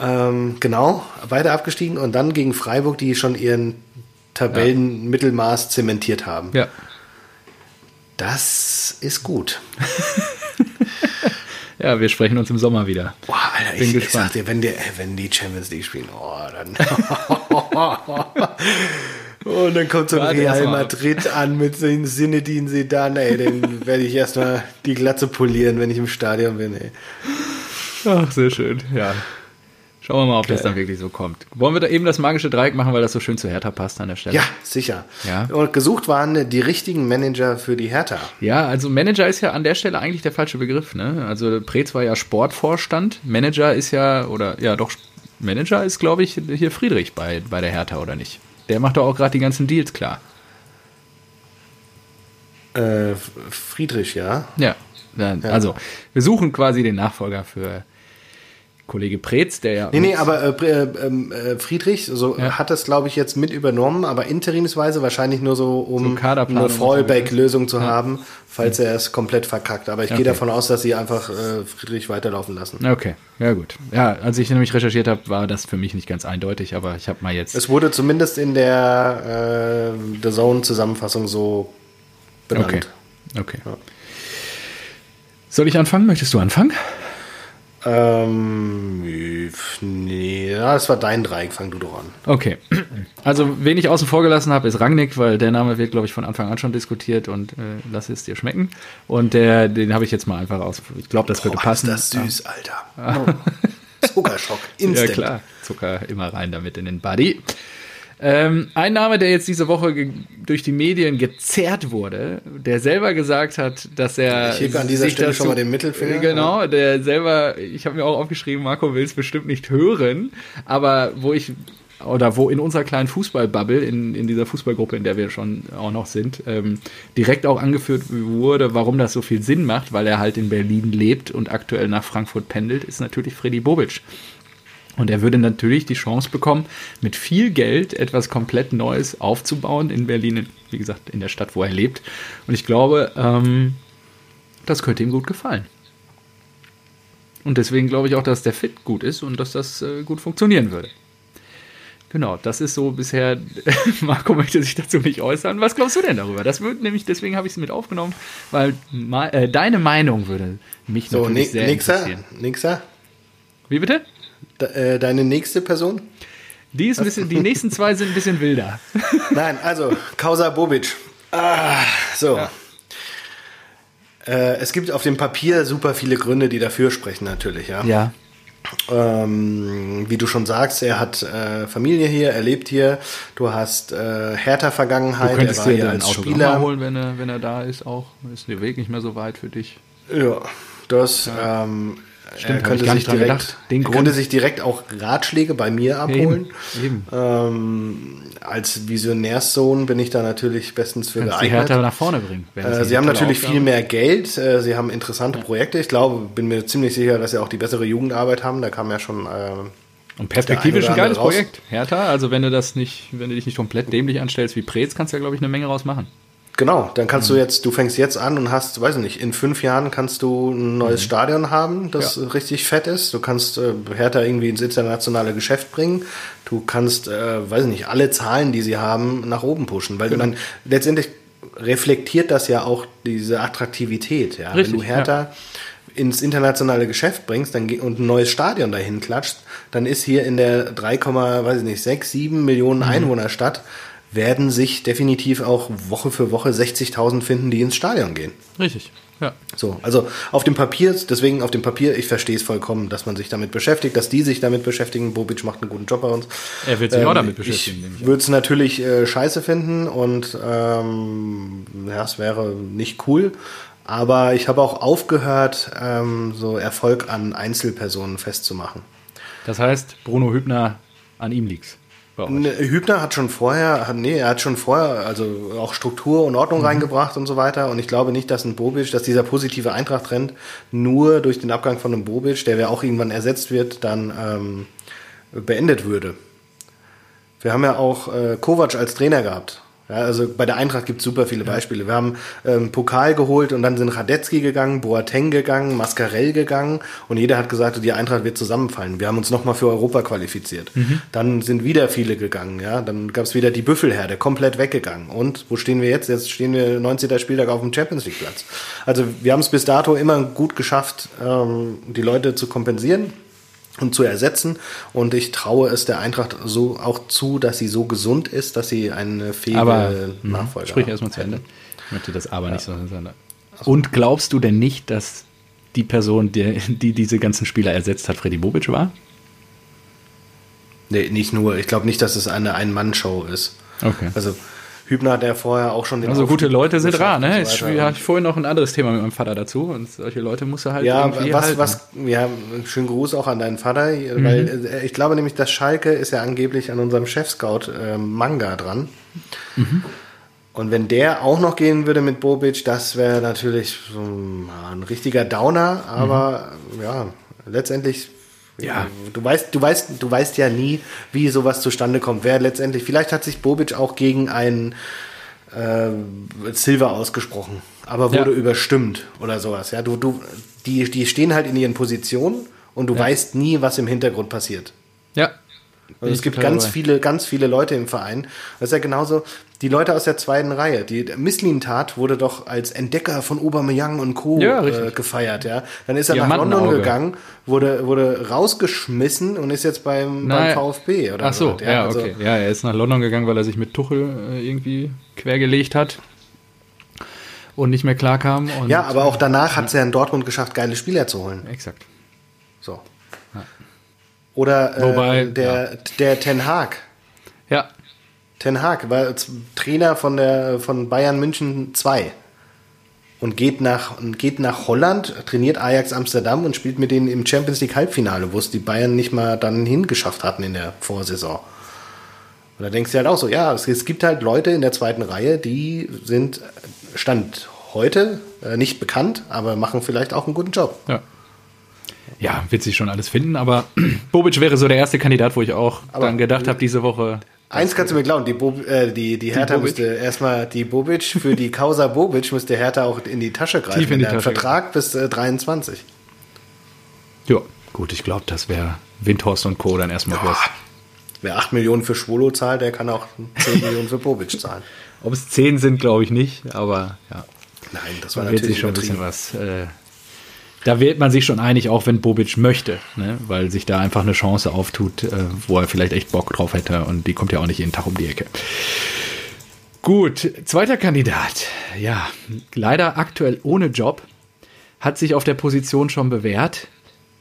A: Ähm, genau, beide abgestiegen und dann gegen Freiburg, die schon ihren Tabellenmittelmaß zementiert haben.
B: Ja.
A: Das ist gut. [laughs]
B: Ja, wir sprechen uns im Sommer wieder.
A: Boah, Alter,
B: Bin
A: ich, ich
B: gespannt.
A: sag dir, wenn, die, wenn die Champions League spielen, oh, dann. [laughs] Und dann kommt so ein Real. Madrid an mit den Sinedin Sedan, ey, den werde ich erstmal die Glatze polieren, wenn ich im Stadion bin, ey.
B: Ach, sehr schön. Ja. Schauen wir mal, ob das dann wirklich so kommt. Wollen wir da eben das magische Dreieck machen, weil das so schön zu Hertha passt an der Stelle?
A: Ja, sicher.
B: Ja.
A: Und gesucht waren die richtigen Manager für die Hertha.
B: Ja, also Manager ist ja an der Stelle eigentlich der falsche Begriff. Ne? Also Preetz war ja Sportvorstand. Manager ist ja, oder ja doch, Manager ist, glaube ich, hier Friedrich bei, bei der Hertha, oder nicht? Der macht doch auch gerade die ganzen Deals klar.
A: Äh, Friedrich, ja.
B: Ja. ja, also wir suchen quasi den Nachfolger für Kollege Preetz, der ja.
A: Nee, nee, aber äh, äh, ähm, äh, Friedrich so
B: Ja.
A: hat das, glaube ich, jetzt mit übernommen, aber interimsweise wahrscheinlich nur so, um
B: So
A: eine Fallback-Lösung zu haben, falls er es komplett verkackt. Aber ich gehe
B: Okay.
A: davon aus, dass sie einfach äh, Friedrich weiterlaufen lassen.
B: Okay, ja gut. Ja, als ich nämlich recherchiert habe, war das für mich nicht ganz eindeutig, aber ich habe mal jetzt.
A: Es wurde zumindest in der äh, The Zone-Zusammenfassung so benannt.
B: Okay. Okay. Soll ich anfangen? Möchtest du anfangen?
A: Ähm, nee, ja, das war dein Dreieck, fang du doch an.
B: Okay. Also, wen ich außen vor gelassen habe, ist Rangnick, weil der Name wird, glaube ich, von Anfang an schon diskutiert und äh, lass es dir schmecken. Und der, den habe ich jetzt mal einfach aus. Ich glaube, das würde
A: Boah,
B: passen.
A: ist das süß, Alter. Zuckerschock, [laughs]
B: Ja,
A: instant.
B: klar. Zucker immer rein damit in den Body. Ähm, ein Name, der jetzt diese Woche durch die Medien gezerrt wurde, der selber gesagt hat, dass er.
A: Ich hebe an dieser Stelle
B: dazu-
A: schon mal den Mittelfinger.
B: Genau, der selber, ich habe mir auch aufgeschrieben, Marco will es bestimmt nicht hören, aber wo ich oder wo in unserer kleinen Fußballbubble, in, in dieser Fußballgruppe, in der wir schon auch noch sind, ähm, direkt auch angeführt wurde, warum das so viel Sinn macht, weil er halt in Berlin lebt und aktuell nach Frankfurt pendelt, ist natürlich Freddy Bobic. Und er würde natürlich die Chance bekommen, mit viel Geld etwas komplett Neues aufzubauen in Berlin, in- wie gesagt, in der Stadt, wo er lebt. Und ich glaube, ähm, das könnte ihm gut gefallen. Und deswegen glaube ich auch, dass der Fit gut ist und dass das äh, gut funktionieren würde. Genau, das ist so bisher. [laughs] Marco möchte sich dazu nicht äußern. Was glaubst du denn darüber? Das würde nämlich, deswegen habe ich es mit aufgenommen, weil äh, deine Meinung würde mich
A: So,
B: natürlich sehr
A: Nixer,
B: interessieren.
A: Nixer,
B: Wie bitte?
A: De äh, deine nächste Person?
B: Die, ist ein bisschen, die nächsten zwei sind ein bisschen wilder. [laughs]
A: Nein, also Kausa Bobic. Ah, so. Äh, es gibt auf dem Papier super viele Gründe, die dafür sprechen, natürlich, ja.
B: Ja.
A: Ähm, wie du schon sagst, er hat äh, Familie hier, er lebt hier. Du hast äh, Hertha-Vergangenheit,
B: Du
A: er
B: könntest
A: war
B: dir
A: als Spieler.
B: holen, wenn er, wenn er da ist auch. Ist der Weg nicht mehr so weit für dich.
A: Ja, das ähm,
B: Stimmt,
A: er
B: ich
A: könnte sich direkt,
B: gedacht. Den Grund-
A: könnte sich direkt auch Ratschläge bei mir abholen.
B: Eben.
A: Ähm, als Visionärssohn bin ich da natürlich bestens für
B: Kannst die
A: geeignet.
B: Hertha nach vorne bringen.
A: Äh, Sie haben natürlich
B: Aufgabe
A: viel mehr Geld, äh, Sie haben interessante Projekte. Ich glaube, bin mir ziemlich sicher, dass Sie auch die bessere Jugendarbeit haben. Da kam ja schon. Äh,
B: Und perspektivisch ein geiles
A: andere
B: Projekt. Hertha, also wenn du das nicht, wenn du dich nicht komplett dämlich anstellst wie Preetz, kannst du ja, glaube ich, eine Menge raus machen.
A: Genau, dann kannst
B: Mhm.
A: du jetzt, du fängst jetzt an und hast, weiß ich nicht, in fünf Jahren kannst du ein neues Stadion haben, das
B: Mhm. Ja.
A: richtig fett ist. Du kannst äh, Hertha irgendwie ins internationale Geschäft bringen. Du kannst, äh, weiß ich nicht, alle Zahlen, die sie haben, nach oben pushen, weil
B: Genau.
A: du dann letztendlich reflektiert das ja auch diese Attraktivität. Ja?
B: Richtig,
A: Wenn du Hertha ins internationale Geschäft bringst dann, und ein neues Stadion dahin klatscht, dann ist hier in der 3, weiß ich nicht, 6, 7 Millionen
B: Mhm.
A: Einwohnerstadt werden sich definitiv auch Woche für Woche 60.000 finden, die ins Stadion gehen.
B: Richtig. Ja.
A: So, also auf dem Papier, deswegen auf dem Papier, ich verstehe es vollkommen, dass man sich damit beschäftigt, dass die sich damit beschäftigen. Bobic macht einen guten Job bei uns.
B: Er wird sich auch damit beschäftigen,
A: Ähm, ich. würde es natürlich äh, scheiße finden und ähm, ja, es wäre nicht cool. Aber ich habe auch aufgehört, ähm, so Erfolg an Einzelpersonen festzumachen.
B: Das heißt, Bruno Hübner an ihm liegt's.
A: Ne, Hübner hat schon vorher, nee, er hat schon vorher, also auch Struktur und
B: Mhm.
A: Ordnung reingebracht und so weiter. Und ich glaube nicht, dass ein Bobic, dass dieser positive Eintracht-Trend nur durch den Abgang von einem Bobic, der ja auch irgendwann ersetzt wird, dann ähm, beendet würde. Wir haben ja auch äh, Kovac als Trainer gehabt. Ja, also bei der Eintracht gibt es super viele Beispiele. Wir haben ähm, Pokal geholt und dann sind Radetzky gegangen, Boateng gegangen, Mascarell gegangen und jeder hat gesagt, die Eintracht wird zusammenfallen. Wir haben uns nochmal für Europa qualifiziert. Dann sind wieder viele gegangen. Ja, Dann gab es wieder die Büffelherde, komplett weggegangen. Und wo stehen wir jetzt? Jetzt stehen wir 19. Spieltag auf dem Champions League Platz. Also wir haben es bis dato immer gut geschafft, ähm, die Leute zu kompensieren und zu ersetzen. Und ich traue es der Eintracht so auch zu, dass sie so gesund ist, dass sie eine fähige
B: Aber
A: Nachfolger
B: sprich
A: haben.
B: erstmal zu Ende. Ich möchte das aber nicht so sagen. Und glaubst du denn nicht, dass die Person, die, die diese ganzen Spieler ersetzt hat, Freddy Bobic war?
A: Nee, nicht nur. Ich glaube nicht, dass es eine Ein-Mann-Show ist.
B: Okay.
A: Also Hübner ja vorher auch schon den
B: Also gute Leute sind rar, ne?
A: so
B: Ich hatte vorhin noch ein anderes Thema mit meinem Vater dazu und solche Leute muss er halt
A: Ja, was,
B: halten.
A: was, ja, schönen Gruß auch an deinen Vater,
B: Mhm.
A: weil äh, ich glaube nämlich, dass Schalke ist ja angeblich an unserem Chef-Scout äh, Manga dran.
B: Mhm.
A: Und wenn der auch noch gehen würde mit Bobic, das wäre natürlich so ein, ein richtiger Downer, aber
B: Mhm.
A: ja, letztendlich Ja. Du weißt, du weißt, du weißt ja nie, wie sowas zustande kommt. Wer letztendlich, vielleicht hat sich Bobic auch gegen einen äh, Silver ausgesprochen, aber wurde ja. überstimmt oder sowas. Ja, du, du, die, die stehen halt in ihren Positionen und du ja. weißt nie, was im Hintergrund passiert.
B: Ja,
A: also es gibt ganz dabei. viele, ganz viele Leute im Verein. Das ist ja genauso die Leute aus der zweiten Reihe. Die Misslin-Tat wurde doch als Entdecker von Aubameyang und Co. Ja, äh, gefeiert, ja. Dann ist er nach London gegangen, wurde, wurde rausgeschmissen und ist jetzt beim, beim VfB
B: oder Ach so, ja, ja also, okay. Ja, er ist nach London gegangen, weil er sich mit Tuchel äh, irgendwie quergelegt hat und nicht mehr klarkam.
A: Ja, aber auch danach hat es ja in Dortmund geschafft, geile Spieler zu holen.
B: Exakt.
A: So. Oder äh, Wobei, der, ja. der Ten Haag.
B: Ja.
A: Ten Haag war Trainer von, der, von Bayern München 2 und geht nach, geht nach Holland, trainiert Ajax Amsterdam und spielt mit denen im Champions League Halbfinale, wo es die Bayern nicht mal dann hingeschafft hatten in der Vorsaison. Und da denkst du halt auch so, ja, es, es gibt halt Leute in der zweiten Reihe, die sind Stand heute äh, nicht bekannt, aber machen vielleicht auch einen guten Job.
B: Ja. Ja, wird sich schon alles finden, aber [clears throat] Bobic wäre so der erste Kandidat, wo ich auch aber dann gedacht habe, diese Woche.
A: Eins kannst du mir glauben, die, Bo äh, die, die Hertha die müsste erstmal die Bobic, für die Causa Bobic müsste Hertha auch in die Tasche greifen. Tief in die Tasche. Vertrag bis äh, 23.
B: Ja, gut, ich glaube, das wäre Windhorst und Co. dann erstmal ja. was.
A: Wer 8 Millionen für Schwolo zahlt, der kann auch 10 [laughs] Millionen für Bobic zahlen.
B: Ob es 10 sind, glaube ich nicht, aber ja.
A: Nein, das war natürlich sich
B: schon ein bisschen was äh, da wird man sich schon einig, auch wenn Bobic möchte, ne? weil sich da einfach eine Chance auftut, äh, wo er vielleicht echt Bock drauf hätte und die kommt ja auch nicht jeden Tag um die Ecke. Gut, zweiter Kandidat. Ja, leider aktuell ohne Job, hat sich auf der Position schon bewährt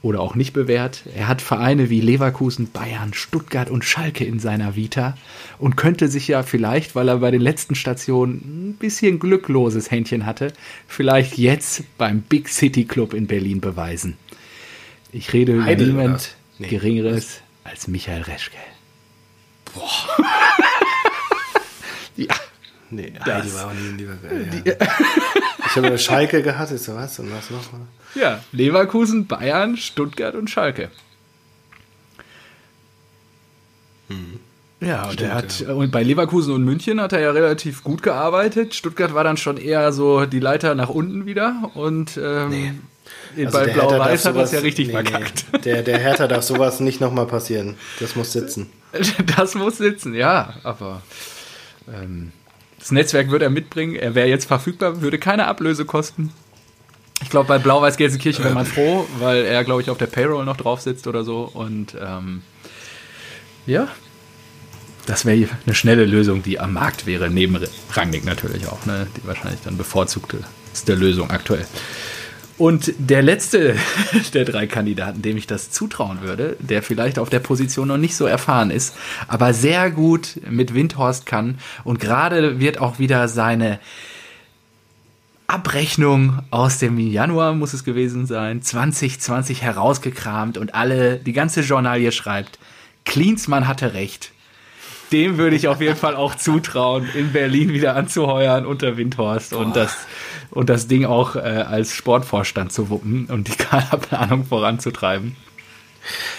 B: oder auch nicht bewährt. Er hat Vereine wie Leverkusen, Bayern, Stuttgart und Schalke in seiner Vita und könnte sich ja vielleicht, weil er bei den letzten Stationen ein bisschen glückloses Händchen hatte, vielleicht jetzt beim Big City Club in Berlin beweisen. Ich rede über niemand nee. Geringeres als Michael Reschke. Boah. [laughs]
A: ja. Nee, das, war auch nie ein lieber. Ja. ich habe Schalke gehabt, so was und was noch?
B: Ja, Leverkusen, Bayern, Stuttgart und Schalke. Hm. Ja, und Stimmt, er hat ja. und bei Leverkusen und München hat er ja relativ gut gearbeitet. Stuttgart war dann schon eher so die Leiter nach unten wieder und ähm, nee. also bei Blau-Weiß hat das ja richtig nee, verkackt.
A: Nee. [laughs] Der, der Hertha darf sowas nicht nochmal passieren. Das muss sitzen. [laughs]
B: Das muss sitzen, ja, aber ähm, das Netzwerk würde er mitbringen. Er wäre jetzt verfügbar, würde keine Ablöse kosten. Ich glaube, bei Blau-Weiß Gelsenkirchen wäre man froh, weil er, glaube ich, auf der Payroll noch drauf sitzt oder so. Und ähm, ja, das wäre eine schnelle Lösung, die am Markt wäre, neben Rangnick natürlich auch, ne? die wahrscheinlich dann bevorzugte Lösung aktuell. Und der letzte [laughs] der drei Kandidaten, dem ich das zutrauen würde, der vielleicht auf der Position noch nicht so erfahren ist, aber sehr gut mit Windhorst kann und gerade wird auch wieder seine Abrechnung aus dem Januar muss es gewesen sein, 2020 herausgekramt und alle, die ganze Journalie schreibt, Klinsmann hatte recht. Dem würde ich auf jeden Fall auch zutrauen, in Berlin wieder anzuheuern unter Windhorst und das, und das Ding auch äh, als Sportvorstand zu wuppen und die Kaderplanung voranzutreiben.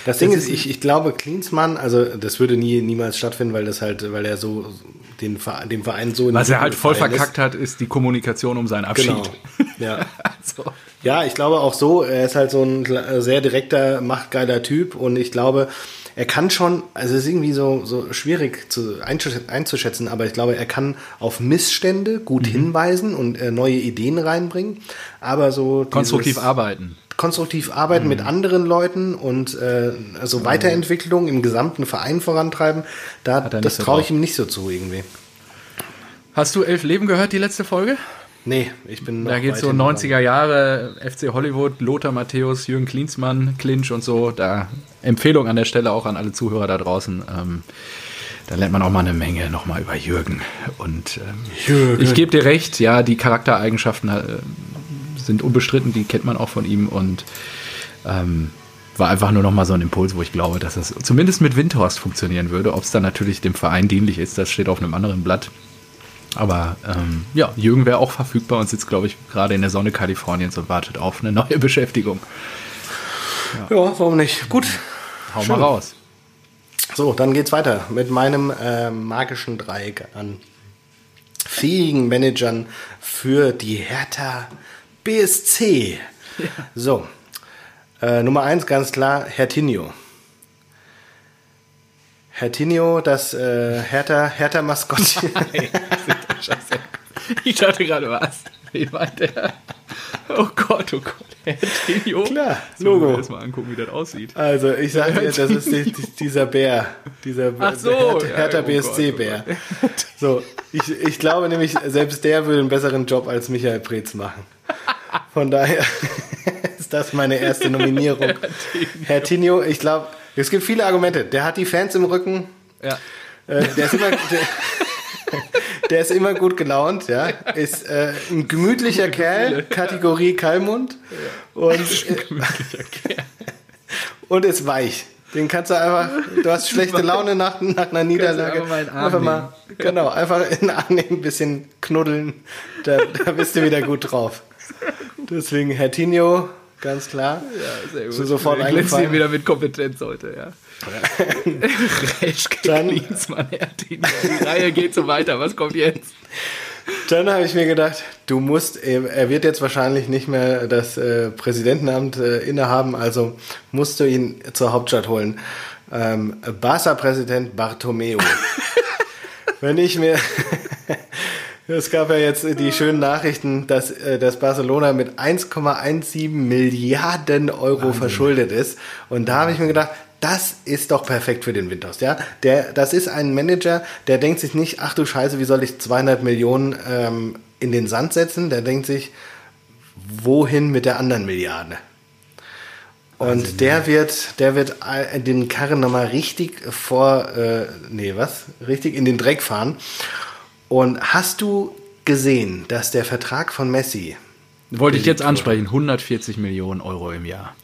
A: Das Ding das ist, ich, ich glaube, Klinsmann, also das würde nie niemals stattfinden, weil das halt, weil er so den Verein, dem Verein so.
B: Was er halt voll Verein verkackt ist. hat, ist die Kommunikation um seinen Abschied. Genau. [laughs]
A: Ja. also. Ja, ich glaube auch so. Er ist halt so ein sehr direkter, machtgeiler Typ und ich glaube, er kann schon, also es ist irgendwie so, so schwierig zu, einzuschätzen, aber ich glaube, er kann auf Missstände gut mhm. hinweisen und äh, neue Ideen reinbringen, aber so.
B: Konstruktiv arbeiten
A: konstruktiv arbeiten mhm. mit anderen Leuten und äh, also Weiterentwicklung im gesamten Verein vorantreiben, da, das traue ich ihm nicht so zu irgendwie.
B: Hast du Elf Leben gehört, die letzte Folge?
A: Nee, ich bin
B: Da geht es so 90er Jahre, FC Hollywood, Lothar Matthäus, Jürgen Klinsmann, Clinch und so. Da Empfehlung an der Stelle auch an alle Zuhörer da draußen. Ähm, da lernt man auch mal eine Menge nochmal über Jürgen. Und ähm, Jürgen. ich gebe dir recht, ja, die Charaktereigenschaften äh, sind unbestritten, die kennt man auch von ihm und ähm, war einfach nur noch mal so ein Impuls, wo ich glaube, dass das zumindest mit Windhorst funktionieren würde. Ob es dann natürlich dem Verein dienlich ist, das steht auf einem anderen Blatt. Aber ähm, ja, Jürgen wäre auch verfügbar und sitzt, glaube ich, gerade in der Sonne Kaliforniens und wartet auf eine neue [laughs] Beschäftigung.
A: Ja, ja warum nicht? Gut,
B: Hau Schön. mal raus.
A: So, dann geht's weiter mit meinem äh, magischen Dreieck an fähigen Managern für die Hertha BSC. Ja. So, äh, Nummer eins ganz klar, Hertinho. Hertinho, das äh, Hertha, Hertha Maskottchen. [laughs]
B: ich dachte gerade, was? Wie meint der? Oh Gott, oh Gott. Hertinho.
A: Klar, Logo.
B: Jetzt mal angucken, wie das aussieht.
A: Also, ich sage dir, [laughs] das ist die, dieser Bär. Dieser
B: Ach so,
A: Hertha, Hertha ja, oh BSC-Bär. Oh [laughs] so, ich, ich glaube nämlich, selbst der würde einen besseren Job als Michael Preetz machen. Von daher [laughs] ist das meine erste Nominierung. Herr Tinio, ich glaube, es gibt viele Argumente. Der hat die Fans im Rücken.
B: Ja.
A: Äh, der, ist immer, der, [laughs] der, ist immer gut gelaunt, ja. Ist äh, ein gemütlicher Kerl, Kategorie Kalmund. Ja. Und, äh, [laughs] und ist weich. Den kannst du einfach, du hast schlechte Laune nach, nach einer Niederlage. Einfach mal, genau, einfach in den Arm nehmen, ein bisschen knuddeln. Da, da bist du wieder gut drauf. Deswegen Hertinho, ganz klar.
B: Ja, sehr gut.
A: So sofort eingefallen.
B: wieder mit Kompetenz heute, ja. Reschke, Dann, Klinsmann, Hertinho. Die Reihe geht so weiter. Was kommt jetzt?
A: Dann habe ich mir gedacht, du musst, er wird jetzt wahrscheinlich nicht mehr das äh, Präsidentenamt äh, innehaben, also musst du ihn zur Hauptstadt holen. Ähm, Barca-Präsident Bartomeu. [laughs] Wenn ich mir [laughs] es gab ja jetzt die schönen Nachrichten, dass, äh, dass Barcelona mit 1,17 Milliarden Euro Wahnsinn. verschuldet ist. Und da habe ich mir gedacht, das ist doch perfekt für den Windhorst, ja. Der, das ist ein Manager, der denkt sich nicht, ach du Scheiße, wie soll ich 200 Millionen ähm, in den Sand setzen? Der denkt sich, wohin mit der anderen Milliarde? Und Wahnsinn, der wird, der wird den Karren nochmal richtig vor, äh, nee, was? Richtig in den Dreck fahren. Und hast du gesehen, dass der Vertrag von Messi.
B: Wollte ich jetzt ansprechen, 140 Millionen Euro im Jahr.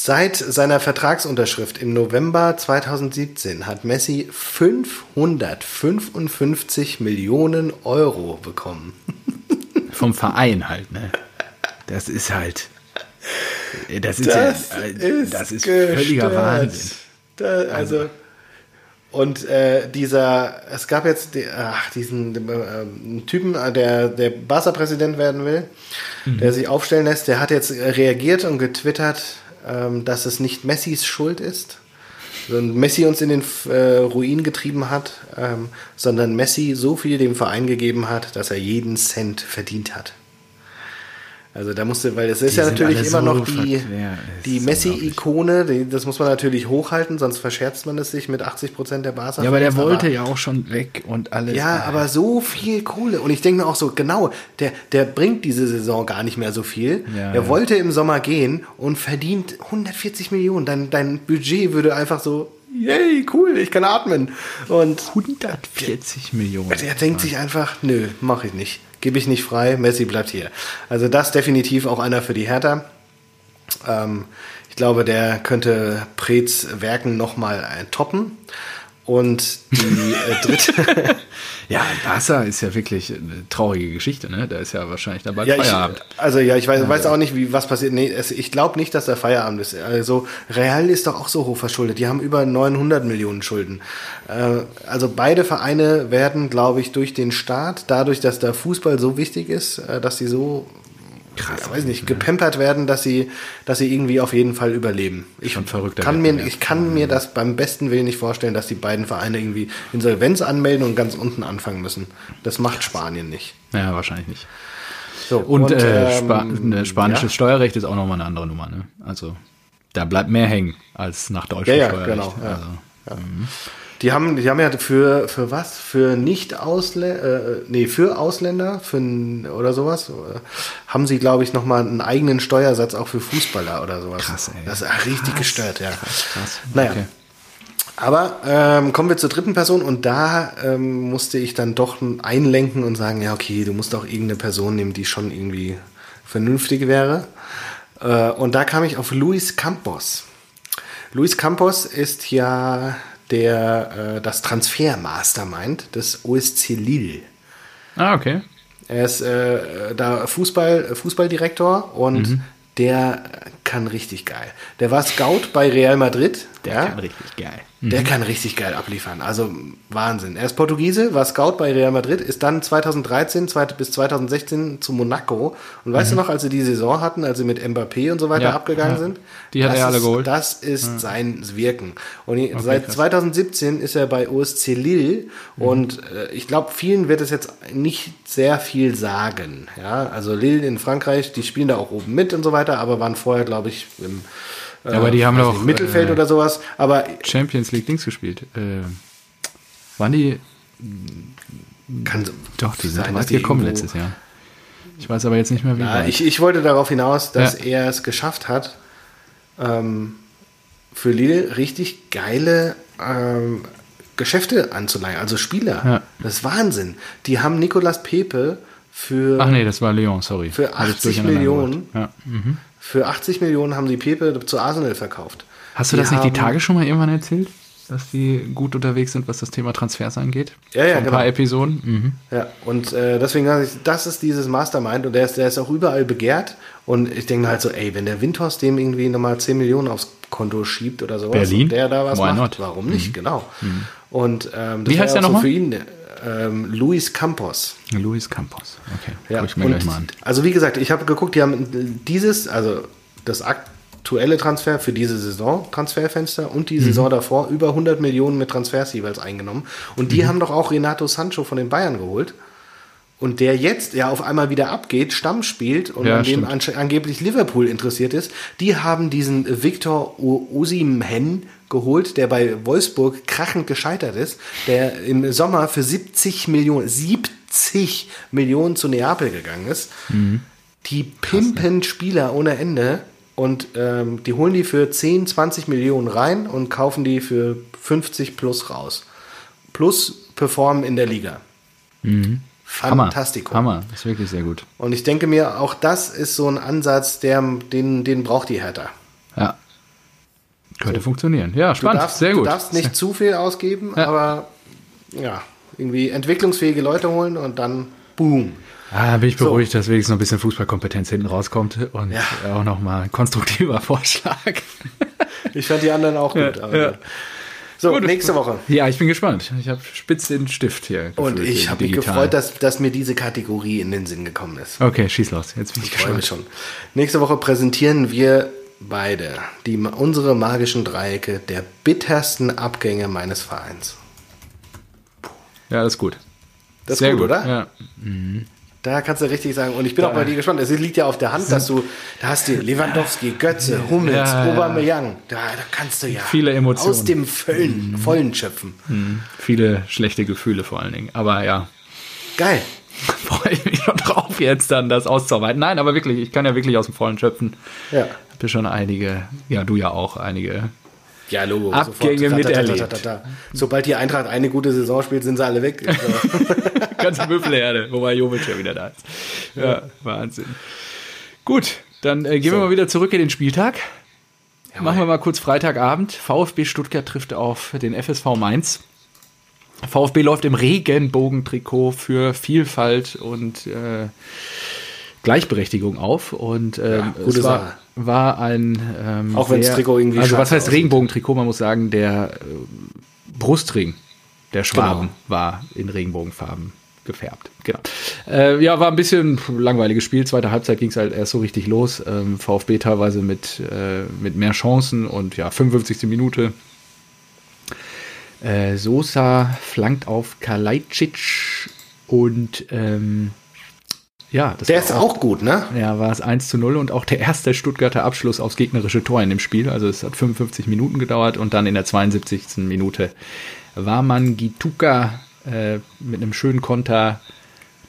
A: Seit seiner Vertragsunterschrift im November 2017 hat Messi 555 Millionen Euro bekommen. [laughs]
B: Vom Verein halt, ne? Das ist halt. Das ist,
A: das ja, ist, das ist völliger Wahnsinn. Da, also, also und äh, dieser, es gab jetzt die, ach, diesen äh, Typen, äh, der der Barca-Präsident werden will, mhm. der sich aufstellen lässt, der hat jetzt reagiert und getwittert, dass es nicht Messis Schuld ist, und Messi uns in den äh, Ruin getrieben hat, ähm, sondern Messi so viel dem Verein gegeben hat, dass er jeden Cent verdient hat. Also da musste, weil es ist die ja natürlich immer so noch die, die Messi-Ikone, das muss man natürlich hochhalten, sonst verscherzt man es sich mit 80 Prozent der Barca.
B: Ja, aber der wollte aber, ja auch schon weg und alles.
A: Ja, aber so viel Kohle. Und ich denke mir auch so, genau, der, der bringt diese Saison gar nicht mehr so viel. Ja, er ja. wollte im Sommer gehen und verdient 140 Millionen. Dein, dein Budget würde einfach so yay, cool, ich kann atmen. Und
B: 140 Millionen.
A: Er denkt sich einfach, nö, mach ich nicht gebe ich nicht frei, Messi bleibt hier. Also das definitiv auch einer für die Hertha. Ähm, ich glaube, der könnte Preetz Werken nochmal äh, toppen. Und die äh, dritte. [laughs]
B: ja, Barca ist ja wirklich eine traurige Geschichte, ne? Da ist ja wahrscheinlich dabei
A: ja,
B: Feierabend.
A: Ich, also ja, ich weiß, ja, weiß auch nicht, wie was passiert. Nee, es, ich glaube nicht, dass der Feierabend ist. Also Real ist doch auch so hoch verschuldet. Die haben über 900 Millionen Schulden. Äh, also beide Vereine werden, glaube ich, durch den Staat, dadurch, dass der Fußball so wichtig ist, äh, dass sie so krass, ja, weiß nicht, gepempert werden, dass sie, dass sie irgendwie auf jeden Fall überleben. Ich
B: Schon verrückt.
A: Kann mir, ich kann mir das beim besten Willen nicht vorstellen, dass die beiden Vereine irgendwie Insolvenz anmelden und ganz unten anfangen müssen. Das macht Spanien nicht.
B: Ja, wahrscheinlich nicht. So, und, und äh, Spa ähm, spanisches ja? Steuerrecht ist auch nochmal eine andere Nummer. Ne? Also da bleibt mehr hängen als nach deutschem ja, ja, Steuerrecht. Genau. Also,
A: ja. Die haben, die haben ja für, für was? Für nicht Ausländer, äh, nee, für Ausländer, für oder sowas, haben sie, glaube ich, nochmal einen eigenen Steuersatz auch für Fußballer oder sowas.
B: Krass, ey.
A: Das ist richtig
B: krass,
A: gestört, ja.
B: Krass, krass.
A: Naja. Okay. Aber ähm, kommen wir zur dritten Person und da ähm, musste ich dann doch einlenken und sagen, ja, okay, du musst auch irgendeine Person nehmen, die schon irgendwie vernünftig wäre. Äh, und da kam ich auf Luis Campos. Luis Campos ist ja der äh, das Transfer-Mastermind des OSC Lille.
B: Ah, okay.
A: Er ist äh, da Fußball, Fußballdirektor und mhm. der kann richtig geil. Der war Scout bei Real Madrid.
B: Der
A: ja?
B: kann richtig geil.
A: Der kann richtig geil abliefern. Also Wahnsinn. Er ist Portugiese, war Scout bei Real Madrid, ist dann 2013 zweit- bis 2016 zu Monaco. Und weißt du noch, als sie die Saison hatten, als sie mit Mbappé und so weiter
B: Mhm. Ja,
A: abgegangen
B: ja.
A: sind?
B: Die hat er alle
A: ist,
B: geholt.
A: Das ist sein Wirken. Und seit
B: krass.
A: 2017 ist er bei OSC Lille
B: Mhm.
A: und äh, ich glaube, vielen wird es jetzt nicht sehr viel sagen. Ja, also Lille in Frankreich, die spielen da auch oben mit und so weiter, aber waren vorher, glaube ich, im äh,
B: aber die haben
A: weiß
B: doch,
A: nicht, Mittelfeld
B: äh,
A: oder sowas. Aber
B: Champions League Dings gespielt. Äh, waren die.
A: kann
B: Doch, die sind
A: sein, dass
B: weit gekommen letztes Jahr. Ich weiß aber jetzt nicht mehr, wie
A: Ja, ich, ich wollte darauf hinaus, dass
B: Ja.
A: er es geschafft hat, ähm, für Lille richtig geile ähm, Geschäfte anzuleihen, also Spieler.
B: Ja.
A: Das ist Wahnsinn. Die haben Nicolas Pepe für,
B: Ach nee, das war Leon, sorry.
A: Für
B: Hab ich
A: 80
B: durcheinander
A: Millionen?
B: Ja. Mhm.
A: Für 80 Millionen haben die Pepe zu Arsenal verkauft.
B: Hast du
A: Die
B: das nicht die Tage schon mal irgendwann erzählt? Dass die gut unterwegs sind, was das Thema Transfers angeht?
A: Ja, ja,
B: Vor ein paar
A: genau.
B: Episoden. Mhm.
A: Ja, und äh, deswegen sage ich, das ist dieses Mastermind und der ist, der ist auch überall begehrt. Und ich denke halt so, ey, wenn der Windhorst dem irgendwie nochmal 10 Millionen aufs Konto schiebt oder sowas,
B: Berlin?
A: und der da was
B: Why
A: macht,
B: not?
A: warum nicht, genau. Und ähm, das
B: Wie heißt
A: ja
B: der
A: so
B: nochmal?
A: für ihn, ähm, Luis Campos.
B: Luis Campos. Okay,
A: Ja,
B: guck ich mir
A: und
B: gleich mal an.
A: Also wie gesagt, ich habe geguckt, die haben dieses, also das aktuelle Transfer für diese Saison, Transferfenster und
B: Mhm.
A: die Saison davor über 100 Millionen mit Transfers jeweils eingenommen. Und die
B: Mhm.
A: haben doch auch Renato Sancho von den Bayern geholt. Und der jetzt ja auf einmal wieder abgeht, Stamm spielt und
B: Ja,
A: an dem angeblich Liverpool interessiert ist, die haben diesen Victor Osimhen geholt, der bei Wolfsburg krachend gescheitert ist, der im Sommer für 70 Millionen, 70 Millionen zu Neapel gegangen ist.
B: Mhm.
A: Die pimpen Spieler ohne Ende und ähm, die holen die für 10, 20 Millionen rein und kaufen die für 50 plus raus. Plus performen in der Liga.
B: Mhm. Hammer.
A: Fantastico.
B: Hammer, ist wirklich sehr gut.
A: Und ich denke mir, auch das ist so ein Ansatz, der, den, den braucht die Hertha.
B: Ja. Könnte funktionieren. Ja, spannend.
A: darfst,
B: sehr gut.
A: du darfst nicht [laughs] zu viel ausgeben,
B: Ja.
A: aber ja, irgendwie entwicklungsfähige Leute holen und dann boom.
B: Ah, bin ich beruhigt, dass wenigstens noch ein bisschen Fußballkompetenz hinten rauskommt und
A: Ja.
B: auch nochmal ein konstruktiver [laughs] Vorschlag.
A: Ich fand die anderen auch gut.
B: Ja,
A: aber
B: ja.
A: So,
B: Gut.
A: nächste Woche.
B: Ja, ich bin gespannt. Ich habe spitz den Stift hier.
A: Und ich habe mich gefreut, dass, dass mir diese Kategorie in den Sinn gekommen ist.
B: Okay, schieß los. Jetzt bin ich
A: Ich freue mich
B: gespannt.
A: schon. Nächste Woche präsentieren wir beide die, unsere magischen Dreiecke der bittersten Abgänge meines Vereins.
B: Ja, das ist gut.
A: Das ist
B: Sehr
A: gut,
B: gut,
A: oder?
B: Ja.
A: Da kannst du richtig sagen. Und ich bin auch bei dir gespannt. Es liegt ja auf der Hand, dass du, da hast du Lewandowski, Götze, Hummels,
B: Ja, ja.
A: Aubameyang. Da, da kannst du ja
B: Viele Emotionen.
A: aus dem Vollen, Vollen schöpfen.
B: Viele schlechte Gefühle vor allen Dingen. Aber ja,
A: Geil. [laughs]
B: freue ich mich schon drauf, jetzt dann das auszuarbeiten. Nein, aber wirklich, ich kann ja wirklich aus dem Vollen schöpfen.
A: Ja.
B: Hab ja schon einige, ja, du ja auch einige.
A: Ja, Logo.
B: Abgänge
A: Sofort.
B: miterlebt.
A: Sobald die Eintracht eine gute Saison spielt, sind sie alle weg. [laughs] Also,
B: Ganze Müffelherde, wobei Jovic ja wieder da ist. Ja, Wahnsinn. Gut, dann äh, gehen wir mal wieder zurück in den Spieltag. Machen wir mal kurz Freitagabend. VfB Stuttgart trifft auf den FSV Mainz. VfB läuft im Regenbogentrikot für Vielfalt und äh, Gleichberechtigung auf. Und ähm,
A: Ja, gute
B: es war,
A: Sache.
B: war ein. Ähm,
A: Auch wenn das Trikot irgendwie
B: Also, was heißt. Regenbogentrikot? Man muss sagen, der äh, Brustring der Schwaben
A: Genau.
B: war in Regenbogenfarben gefärbt. Genau. Äh, ja, war ein bisschen langweiliges Spiel. Zweite Halbzeit ging es halt erst so richtig los. Ähm, VfB teilweise mit, äh, mit mehr Chancen und ja, 55. Minute. Äh, Sosa flankt auf Kalajdzic und ähm, ja, das
A: der
B: war
A: ist auch gut, ne?
B: ja, war es 1 zu 0 und auch der erste Stuttgarter Abschluss aufs gegnerische Tor in dem Spiel. Also es hat 55 Minuten gedauert und dann in der 72. Minute war man Gituka äh, mit einem schönen Konter,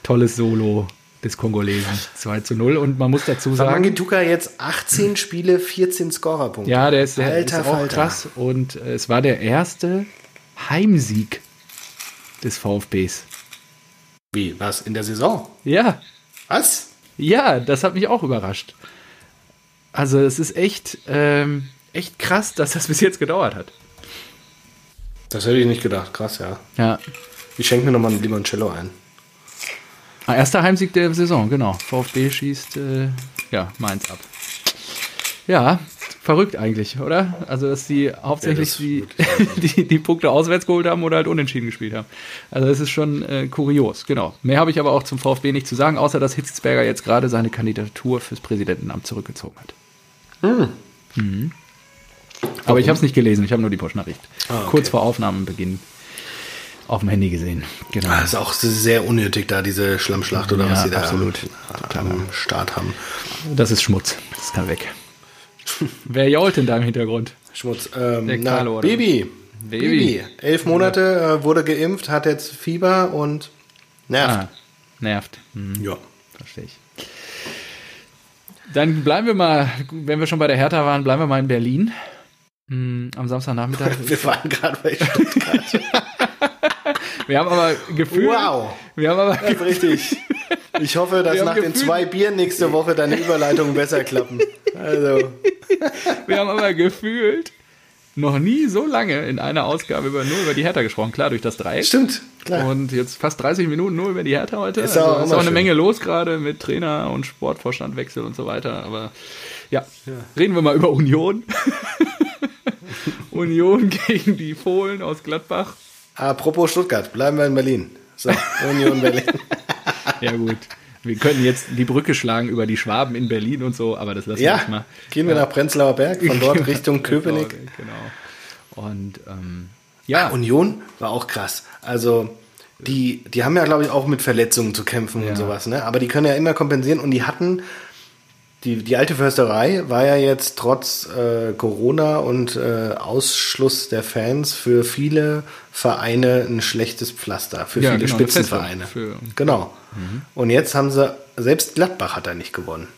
B: tolles Solo des Kongolesen 2 zu 0 und man muss dazu sagen,
A: Samangituka jetzt 18 Spiele, 14 Scorerpunkte.
B: ja, der ist, der
A: Alter
B: ist auch
A: Falter.
B: krass und es war der erste Heimsieg des VfBs.
A: Wie? Was? In der Saison?
B: Ja,
A: Was?
B: Ja, das hat mich auch überrascht. Also es ist echt, ähm, echt krass, dass das [laughs] bis jetzt gedauert hat.
A: Das hätte ich nicht gedacht. Krass, ja.
B: Ja.
A: Ich schenke mir nochmal einen Limoncello ein.
B: Ah, Erster Heimsieg der Saison, genau. VfB schießt äh, ja, Mainz ab. Ja, verrückt eigentlich, oder? Also, dass sie hauptsächlich
A: Ja,
B: die, [laughs] die, die Punkte auswärts geholt haben oder halt unentschieden gespielt haben. Also, das ist schon äh, kurios, genau. Mehr habe ich aber auch zum VfB nicht zu sagen, außer dass Hitzelsberger jetzt gerade seine Kandidatur fürs Präsidentenamt zurückgezogen hat. Mhm. Aber ich habe es nicht gelesen, ich habe nur die Push-Nachricht.
A: Ah, okay.
B: Kurz vor Aufnahmebeginn auf dem Handy gesehen. Genau.
A: Ah, ist auch sehr unnötig, da diese Schlammschlacht oder
B: Ja,
A: was sie da
B: absolut.
A: am, am Start haben.
B: Das ist Schmutz. Das kann weg. [laughs] Wer jault denn da im Hintergrund?
A: Schmutz. Ähm,
B: Der
A: na,
B: Carlo, oder?
A: Baby.
B: Baby.
A: Baby. Elf Monate, äh, wurde geimpft, hat jetzt Fieber und nervt.
B: Ah, nervt. Hm,
A: Ja.
B: verstehe ich. Dann bleiben wir mal, wenn wir schon bei der Hertha waren, bleiben wir mal in Berlin. Hm, am Samstagnachmittag. [laughs]
A: Wir waren gerade bei Stuttgart. [laughs]
B: Wir haben aber gefühlt.
A: wow.
B: Wir haben aber
A: Das ist richtig. Ich hoffe, dass nach den
B: gefühlt-
A: zwei Bieren nächste Woche deine Überleitungen besser klappen. Also,
B: Wir haben aber gefühlt noch nie so lange in einer Ausgabe über nur über die Hertha gesprochen. Klar, durch das Dreieck.
A: stimmt. Klar.
B: Und jetzt fast 30 Minuten nur über die Hertha heute.
A: Ist
B: also,
A: auch
B: ist
A: immer
B: auch eine
A: schön.
B: Menge los gerade mit Trainer und Sportvorstandwechsel und so weiter. Aber ja, reden wir mal über Union. [laughs] Union gegen die Fohlen aus Gladbach.
A: Apropos Stuttgart, bleiben wir in Berlin. So, Union Berlin. [laughs] [laughs]
B: Ja gut, wir können jetzt die Brücke schlagen über die Schwaben in Berlin und so, aber das lassen wir
A: Ja,
B: jetzt mal.
A: gehen wir nach Prenzlauer Berg, von dort [laughs] Richtung Köpenick.
B: Genau. Und ähm, ja,
A: Union war auch krass. Also die, die haben ja, glaube ich, auch mit Verletzungen zu kämpfen
B: Ja.
A: und sowas, ne? Aber die können ja immer kompensieren und die hatten, die, die alte Försterei war ja jetzt trotz äh, Corona und äh, Ausschluss der Fans für viele Vereine ein schlechtes Pflaster, für
B: Ja,
A: viele
B: genau, eine
A: Spitzenvereine.
B: Für-
A: genau.
B: Mhm.
A: Und jetzt haben sie, selbst Gladbach hat er nicht gewonnen.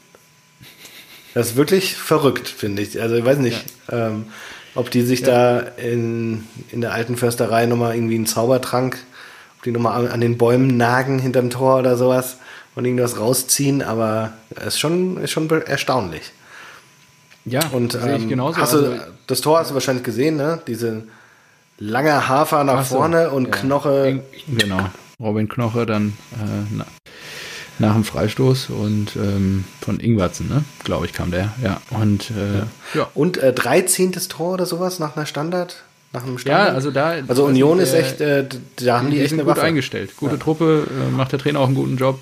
A: Das ist wirklich verrückt, finde ich. Also ich weiß nicht, ähm, ob die sich da in, in der alten Försterei nochmal irgendwie einen Zaubertrank, ob die nochmal an, an den Bäumen nagen hinterm Tor oder sowas und irgendwas rausziehen, aber es ist schon, ist schon erstaunlich.
B: ja,
A: Und
B: sehe ich
A: ähm,
B: genauso.
A: Hast du,
B: Also,
A: das Tor hast du wahrscheinlich gesehen, ne? Diese lange Hafer nach
B: Ach so,
A: vorne und
B: ja.
A: Knoche.
B: Genau. Robin Knoche dann äh, na, nach dem Freistoß und ähm, von Ingwarzen, ne? Glaube ich, kam der. Ja. Und äh, ja.
A: Und äh, 13. Tor oder sowas nach einer Standard? Nach einem
B: Ja,
A: Standard?
B: also da.
A: Also Union ist echt, äh, da haben die,
B: die
A: echt eine
B: gut
A: Waffe.
B: eingestellt. Gute Truppe, äh, macht der Trainer auch einen guten Job.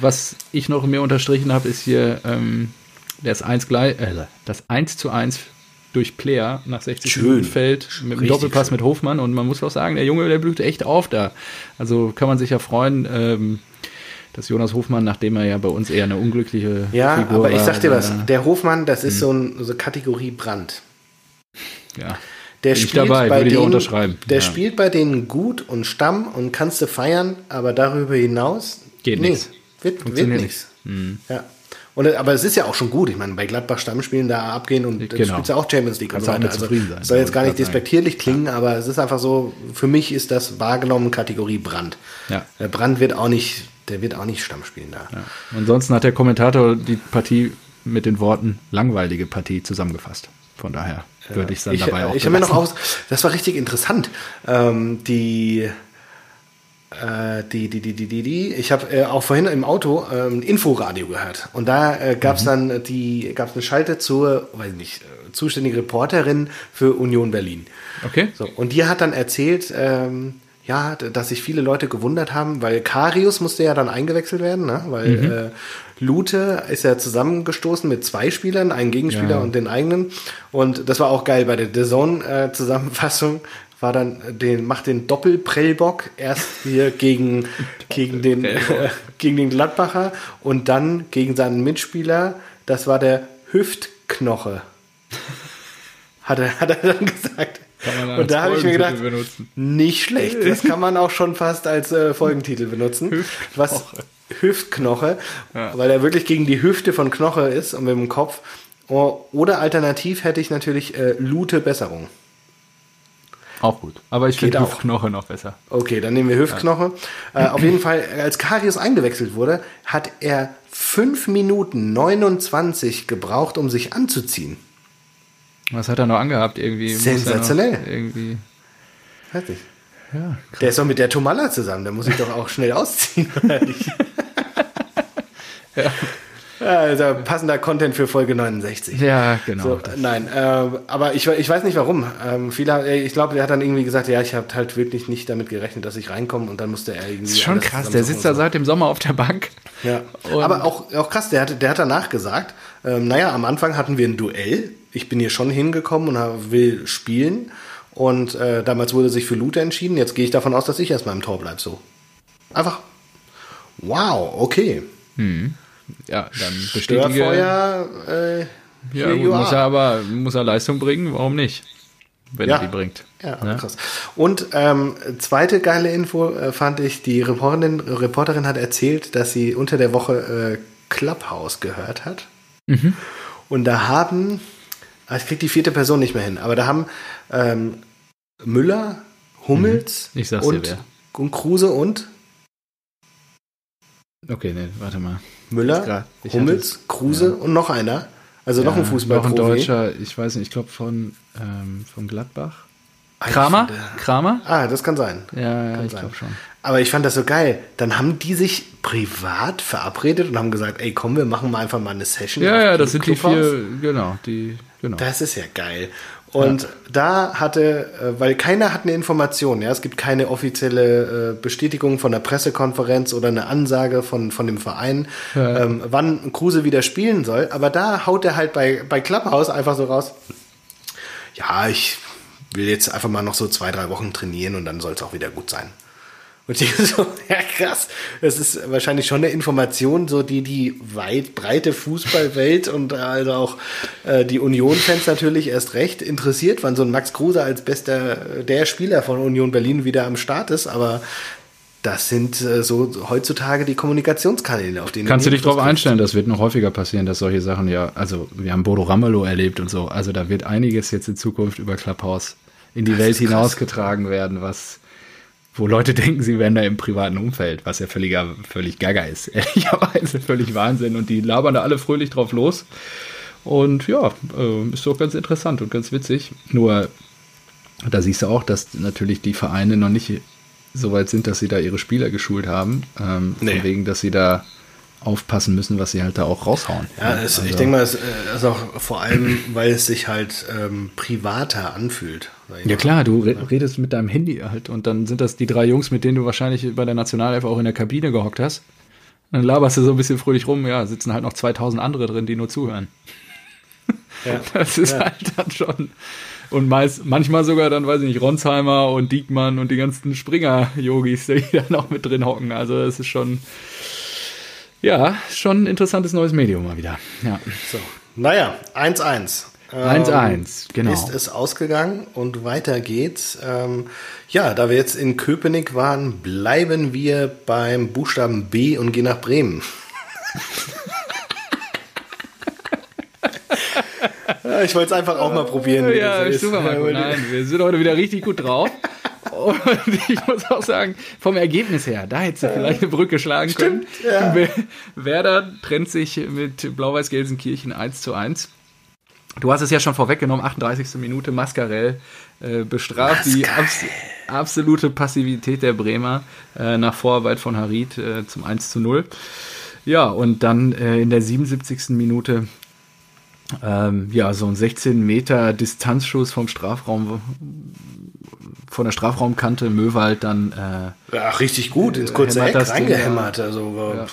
B: Was ich noch mehr unterstrichen habe, ist hier ähm, das 1 gleich, äh, das 1 zu 1 durch Player nach 60
A: Schön.
B: Minuten fällt mit einem Doppelpass
A: schön.
B: mit Hofmann und man muss auch sagen, der Junge, der blüht echt auf da. Also kann man sich ja freuen, ähm, dass Jonas Hofmann, nachdem er ja bei uns eher eine unglückliche
A: Ja,
B: Figur
A: aber ich sag dir was,
B: äh,
A: der Hofmann, das ist so, ein, so Kategorie Brand.
B: ja.
A: Der
B: Bin
A: spielt
B: dabei,
A: bei denen,
B: unterschreiben.
A: Der
B: Ja.
A: spielt bei denen gut und Stamm und kannst du feiern, aber darüber hinaus
B: Geht
A: nee,
B: nix.
A: Wird, wird nichts. Ja. Und, äh, aber es ist ja auch schon gut. Ich meine, bei Gladbach Stammspielen da abgehen und
B: Genau.
A: spielst du auch Champions League
B: Kannst
A: und so. Also,
B: sein,
A: soll jetzt gar nicht despektierlich klingen, aber es ist einfach so, für mich ist das wahrgenommen Kategorie Brand.
B: Ja.
A: Der Brand wird auch nicht, der wird auch nicht Stamm spielen da.
B: Ja. Ansonsten hat der Kommentator die Partie mit den Worten langweilige Partie zusammengefasst. Von daher würde ich dann
A: Ich,
B: dabei auch
A: ich habe mir noch aus, das war richtig interessant. Ähm, die, äh, die, die, die, die, die, die, ich habe äh, auch vorhin im Auto ähm, ein Inforadio gehört und da äh, gab es
B: Mhm.
A: dann die, gab es eine Schalte zur, weiß nicht, äh, zuständige Reporterin für Union Berlin.
B: Okay.
A: So, und die hat dann erzählt, ähm, ja, dass sich viele Leute gewundert haben, weil Karius musste ja dann eingewechselt werden, ne? weil
B: Mhm.
A: äh, Lute ist ja zusammengestoßen mit zwei Spielern, einen Gegenspieler
B: Ja.
A: und den eigenen. Und das war auch geil bei der The Zone-Zusammenfassung. War dann den, macht den Doppelprellbock erst hier gegen, [laughs] gegen, den, äh, [laughs] gegen den Gladbacher und dann gegen seinen Mitspieler. Das war der Hüftknoche. [laughs] Hat er, hat er dann gesagt. Und da habe ich mir gedacht,
B: benutzen.
A: nicht schlecht. Das kann man auch schon fast als äh, Folgentitel benutzen. Was Hüftknoche,
B: Ja.
A: weil er wirklich gegen die Hüfte von Knoche ist und mit dem Kopf. Oder alternativ hätte ich natürlich äh, Lute Besserung.
B: Auch gut. Aber ich finde
A: auch.
B: Knoche noch besser.
A: Okay, dann nehmen wir Hüftknoche. Äh, auf jeden Fall, als Karius eingewechselt wurde, hat er 5 Minuten 29 gebraucht, um sich anzuziehen.
B: Was hat er noch angehabt? Irgendwie
A: Sensationell.
B: Irgendwie.
A: Nicht.
B: Ja,
A: Der ist doch mit der Tomalla zusammen, der muss sich doch auch schnell ausziehen, nicht? [laughs] Also passender Content für Folge 69.
B: Ja, genau.
A: So, nein, äh, aber ich, ich weiß nicht warum. Ähm, viele, äh, ich glaube, der hat dann irgendwie gesagt, ja, ich habe halt wirklich nicht damit gerechnet, dass ich reinkomme und dann musste er irgendwie.
B: Das ist schon krass, der sitzt da seit dem Sommer auf der Bank.
A: Ja, aber auch, auch krass, der hat, der hat danach gesagt, ähm, naja, am Anfang hatten wir ein Duell. Ich bin hier schon hingekommen und will spielen. Und äh, damals wurde sich für Lute entschieden. Jetzt gehe ich davon aus, dass ich erstmal im Tor bleibe. So. Einfach. Wow, okay.
B: Hm. Ja, dann
A: bestätige. Störfeuer, äh,
B: ja, gut, muss er aber muss er Leistung bringen, warum nicht? Wenn ja. er die bringt.
A: Ja, ja? Ne? krass. Und ähm, zweite geile Info äh, fand ich, die Reporterin, Reporterin hat erzählt, dass sie unter der Woche äh, Clubhouse gehört hat. Mhm. Und da haben, ah, ich krieg die vierte Person nicht mehr hin, aber da haben ähm, Müller, Hummels
B: mhm.
A: und, und Kruse und
B: Okay, nee, warte mal.
A: Müller, Hummels, Kruse ja. und noch einer. Also ja, noch ein Fußballprofi.
B: Noch ein Deutscher, ich weiß nicht, ich glaube von, ähm, von Gladbach. Kramer? Kramer?
A: Ah, das kann sein.
B: Ja, ja ich glaube schon.
A: Aber ich fand das so geil. Dann haben die sich privat verabredet und haben gesagt, ey, komm, wir machen mal einfach mal eine Session.
B: Ja, ja, das sind die vier, genau, die, genau.
A: Das ist ja geil. Und ja. da hatte, äh, weil keiner hat eine Information, ja, es gibt keine offizielle äh, Bestätigung von der Pressekonferenz oder eine Ansage von, von dem Verein, ja. ähm, wann Kruse wieder spielen soll, aber da haut er halt bei, bei Clubhouse einfach so raus, ja, ich will jetzt einfach mal noch so zwei, drei Wochen trainieren und dann soll es auch wieder gut sein. Und ich [laughs] so, ja krass, das ist wahrscheinlich schon eine Information, so die die weit breite Fußballwelt und also auch äh, die Union-Fans natürlich erst recht interessiert, wann so ein Max Kruse als bester der Spieler von Union Berlin wieder am Start ist, aber das sind äh, so heutzutage die Kommunikationskanäle, auf denen
B: Kannst du dich darauf einstellen, das wird noch häufiger passieren, dass solche Sachen ja, also wir haben Bodo Ramelow erlebt und so, also da wird einiges jetzt in Zukunft über Clubhouse in die das Welt hinausgetragen werden, was wo Leute [laughs] denken, sie wären da im privaten Umfeld, was ja völliger, völlig gaga ist, [laughs] ehrlicherweise völlig Wahnsinn und die labern da alle fröhlich drauf los und ja, äh, ist doch ganz interessant und ganz witzig, nur da siehst du auch, dass natürlich die Vereine noch nicht so weit sind, dass sie da ihre Spieler geschult haben. Ähm, nee. Von wegen, dass sie da aufpassen müssen, was sie halt da auch raushauen.
A: Ja, es, also, ich denke mal, es äh, ist auch vor allem, weil es sich halt ähm, privater anfühlt.
B: Ja klar, du redest mit deinem Handy halt und dann sind das die drei Jungs, mit denen du wahrscheinlich bei der Nationalelf auch in der Kabine gehockt hast. Dann laberst du so ein bisschen fröhlich rum, ja, sitzen halt noch 2000 andere drin, die nur zuhören. Ja, [laughs] das ist ja. halt dann schon und meist, manchmal sogar dann, weiß ich nicht, Ronsheimer und Diekmann und die ganzen Springer-Yogis, die da noch mit drin hocken. Also das ist schon, ja, schon ein interessantes neues Medium mal wieder. Ja.
A: So. Naja, 1-1.
B: 1-1, ähm, genau.
A: Ist es ausgegangen und weiter geht's. Ähm, ja, da wir jetzt in Köpenick waren, bleiben wir beim Buchstaben B und gehen nach Bremen. [laughs] ich wollte es einfach auch mal probieren.
B: Ja, super, Marco. Nein, wir sind heute wieder richtig gut drauf. Und ich muss auch sagen, vom Ergebnis her, da hättest du vielleicht eine Brücke schlagen Stimmt, können. Ja. Werder trennt sich mit Blau-Weiß-Gelsenkirchen 1 zu 1. Du hast es ja schon vorweggenommen, 38. Minute, Mascarell äh, bestraft Mascarell. die abs absolute Passivität der Bremer äh, nach Vorarbeit von Harid äh, zum 1 zu 0. Ja, und dann äh, in der 77. Minute ähm, ja, so ein 16 Meter Distanzschuss vom Strafraum, von der Strafraumkante, Möwald dann.
A: Äh, ja, richtig gut, ins kurze Eck reingehämmert. Also ja,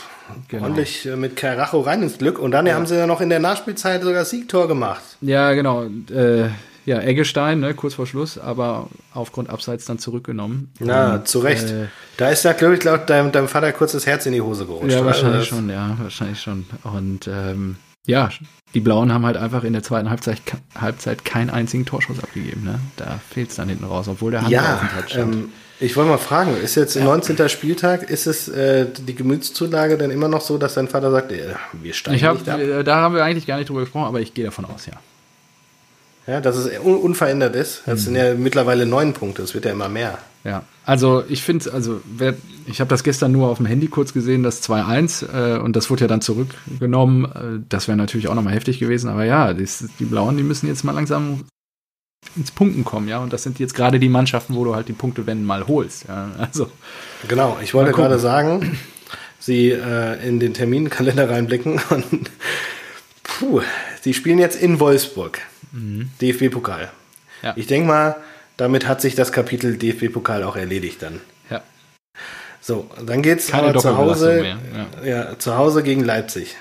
A: genau. ordentlich äh, mit Carajo rein ins Glück. Und dann ja. haben sie ja noch in der Nachspielzeit sogar Siegtor gemacht.
B: Ja, genau. Äh, ja, Eggestein, ne, kurz vor Schluss, aber aufgrund Abseits dann zurückgenommen.
A: Na, und, zu Recht. Äh, da ist ja, glaube ich, laut deinem, deinem Vater kurz das Herz in die Hose gerutscht.
B: Ja, wahrscheinlich schon, ja, wahrscheinlich schon. Und ähm, ja, die Blauen haben halt einfach in der zweiten Halbzeit, Halbzeit keinen einzigen Torschuss abgegeben. Ne? Da fehlt es dann hinten raus, obwohl der Hand
A: ja, ähm, ich wollte mal fragen, ist jetzt ja. 19. Spieltag, ist es äh, die Gemütszulage denn immer noch so, dass dein Vater sagt, äh, wir steigen
B: ich hab, nicht ab? Da haben wir eigentlich gar nicht drüber gesprochen, aber ich gehe davon aus, ja.
A: Ja, dass es un unverändert ist. Das mhm. sind ja mittlerweile neun Punkte, es wird ja immer mehr.
B: Ja, also ich finde, also wer, ich habe das gestern nur auf dem Handy kurz gesehen, das 2-1 äh, und das wurde ja dann zurückgenommen. Äh, das wäre natürlich auch nochmal heftig gewesen, aber ja, die, die Blauen, die müssen jetzt mal langsam ins Punkten kommen, ja. Und das sind jetzt gerade die Mannschaften, wo du halt die Punkte, wenn mal holst. Ja? Also.
A: Genau, ich wollte gerade sagen, sie äh, in den Terminkalender reinblicken [laughs] und puh, sie spielen jetzt in Wolfsburg. DFB-Pokal.
B: Ja.
A: Ich denke mal, damit hat sich das Kapitel DFB-Pokal auch erledigt dann.
B: Ja.
A: So, dann geht's
B: Keine
A: aber zu Hause,
B: mehr,
A: ja. zu Hause gegen Leipzig.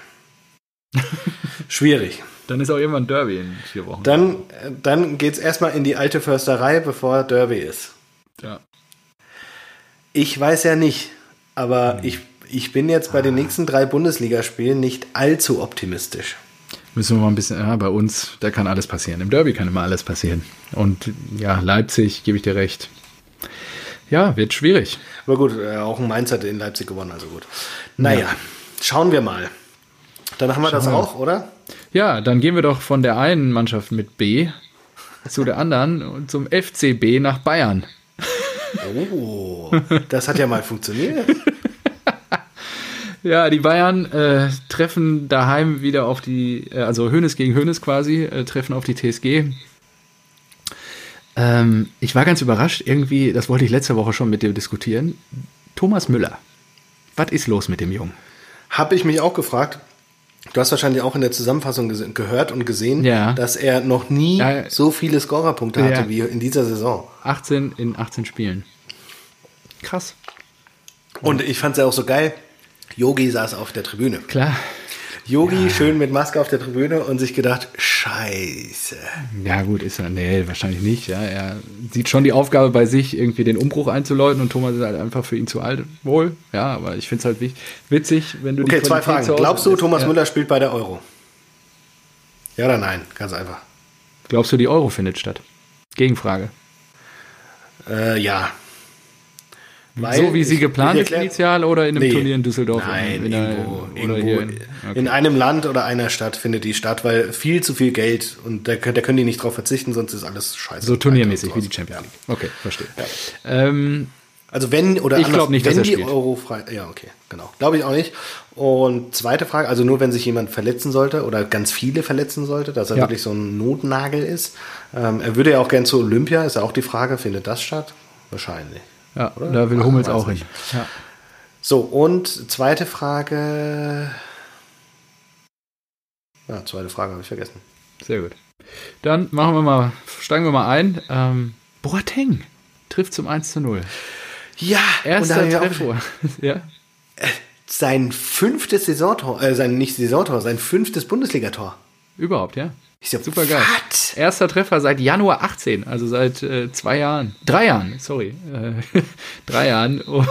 A: [laughs] Schwierig.
B: Dann ist auch irgendwann Derby in vier Wochen.
A: Dann, dann geht's erstmal in die alte Försterei, bevor Derby ist.
B: ja.
A: Ich weiß ja nicht, aber ich, ich bin jetzt bei den nächsten drei Bundesligaspielen nicht allzu optimistisch.
B: Müssen wir mal ein bisschen, ja, bei uns, da kann alles passieren. Im Derby kann immer alles passieren. Und ja, Leipzig, gebe ich dir recht. Ja, wird schwierig.
A: Aber gut, äh, auch ein Mainz hat in Leipzig gewonnen, also gut. Naja, schauen wir mal. Dann haben wir das
B: Schauen wir.
A: auch, oder?
B: Ja, dann gehen wir doch von der einen Mannschaft mit B zu der anderen und zum FCB nach Bayern.
A: Oh, das hat ja mal funktioniert. [laughs]
B: Ja, die Bayern äh, treffen daheim wieder auf die, äh, also Hönes gegen Hönes quasi, äh, treffen auf die TSG. Ähm, ich war ganz überrascht, irgendwie, das wollte ich letzte Woche schon mit dir diskutieren. Thomas Müller. Was ist los mit dem Jungen?
A: Habe ich mich auch gefragt. Du hast wahrscheinlich auch in der Zusammenfassung gehört und gesehen,
B: Ja.
A: dass er noch nie
B: Ja.
A: so viele Scorerpunkte hatte
B: Ja.
A: wie in dieser Saison.
B: 18 in 18 Spielen. Krass.
A: Und ich fand es ja auch so geil. Yogi saß auf der Tribüne.
B: Klar.
A: Yogi schön mit Maske auf der Tribüne und sich gedacht, scheiße.
B: Ja, gut, ist er. Nee, wahrscheinlich nicht. Ja, er sieht schon die Aufgabe bei sich, irgendwie den Umbruch einzuläuten und Thomas ist halt einfach für ihn zu alt wohl. Ja, aber ich finde es halt witzig, wenn du
A: Okay, zwei Fragen. Glaubst du. Thomas
B: ja.
A: Müller spielt bei der Euro? Ja oder nein? Ganz einfach.
B: Glaubst du, die Euro findet statt? Gegenfrage.
A: Äh, ja. Weil
B: so wie sie geplant ist initial oder in einem
A: Nee.
B: Turnier in Düsseldorf?
A: Nein,
B: in
A: irgendwo,
B: oder
A: irgendwo
B: in,
A: in,
B: okay.
A: einem Land oder einer Stadt findet die statt, weil viel zu viel Geld und da, können- da können die nicht drauf verzichten, sonst ist alles scheiße.
B: So turniermäßig wie die. Champions League. Okay, verstehe. Ähm,
A: Also wenn oder
B: Ich
A: anders,
B: nicht,
A: wenn
B: dass er
A: die
B: spielt.
A: Euro frei, ja okay, genau, glaube ich auch nicht. Und zweite Frage, also nur wenn sich jemand verletzen sollte oder ganz viele verletzen sollte, dass er
B: Ja.
A: wirklich so ein Notnagel ist. Ähm, er würde ja auch gern zu Olympia, ist ja auch die Frage, findet das statt? Wahrscheinlich.
B: Ja,
A: Oder?
B: da will
A: Ach,
B: Hummels auch hin.
A: nicht.
B: Ja.
A: So, und zweite Frage. Ja, zweite Frage habe ich vergessen.
B: Sehr gut. Dann machen wir mal, steigen wir mal ein. Ähm, Boateng trifft zum 1 zu 0.
A: Ja,
B: Erster Treffer. [laughs] ja.
A: sein fünftes Saisontor, äh, sein nicht Saisontor, sein fünftes Bundesligator.
B: Überhaupt, ja.
A: Ich so,
B: Super geil.
A: what?
B: Erster Treffer seit Januar 18, also seit äh, zwei Jahren. Drei Jahren, sorry. Äh, [laughs] drei Jahren. Oh.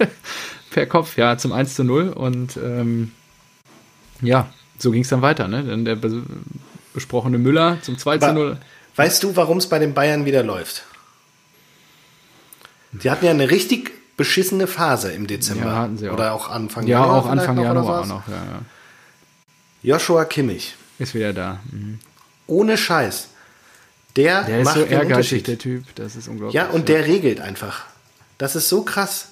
B: [laughs] per Kopf, ja, zum 1 zu 0. Und ähm, ja, so ging es dann weiter. Ne? Dann der bes besprochene Müller zum 2 zu 0.
A: Weißt du, warum es bei den Bayern wieder läuft? Die hatten ja eine richtig beschissene Phase im Dezember.
B: Ja, hatten sie auch.
A: Oder auch Anfang
B: Ja,
A: Januar.
B: auch
A: vielleicht
B: Anfang
A: noch
B: Januar auch
A: sowas.
B: noch. Ja, ja.
A: Joshua Kimmich.
B: Ist wieder da. Mhm.
A: Ohne Scheiß. Der,
B: Der ist
A: macht
B: so
A: den
B: ehrgeizig, der Typ. Das ist unglaublich.
A: Ja, und der regelt einfach. Das ist so krass.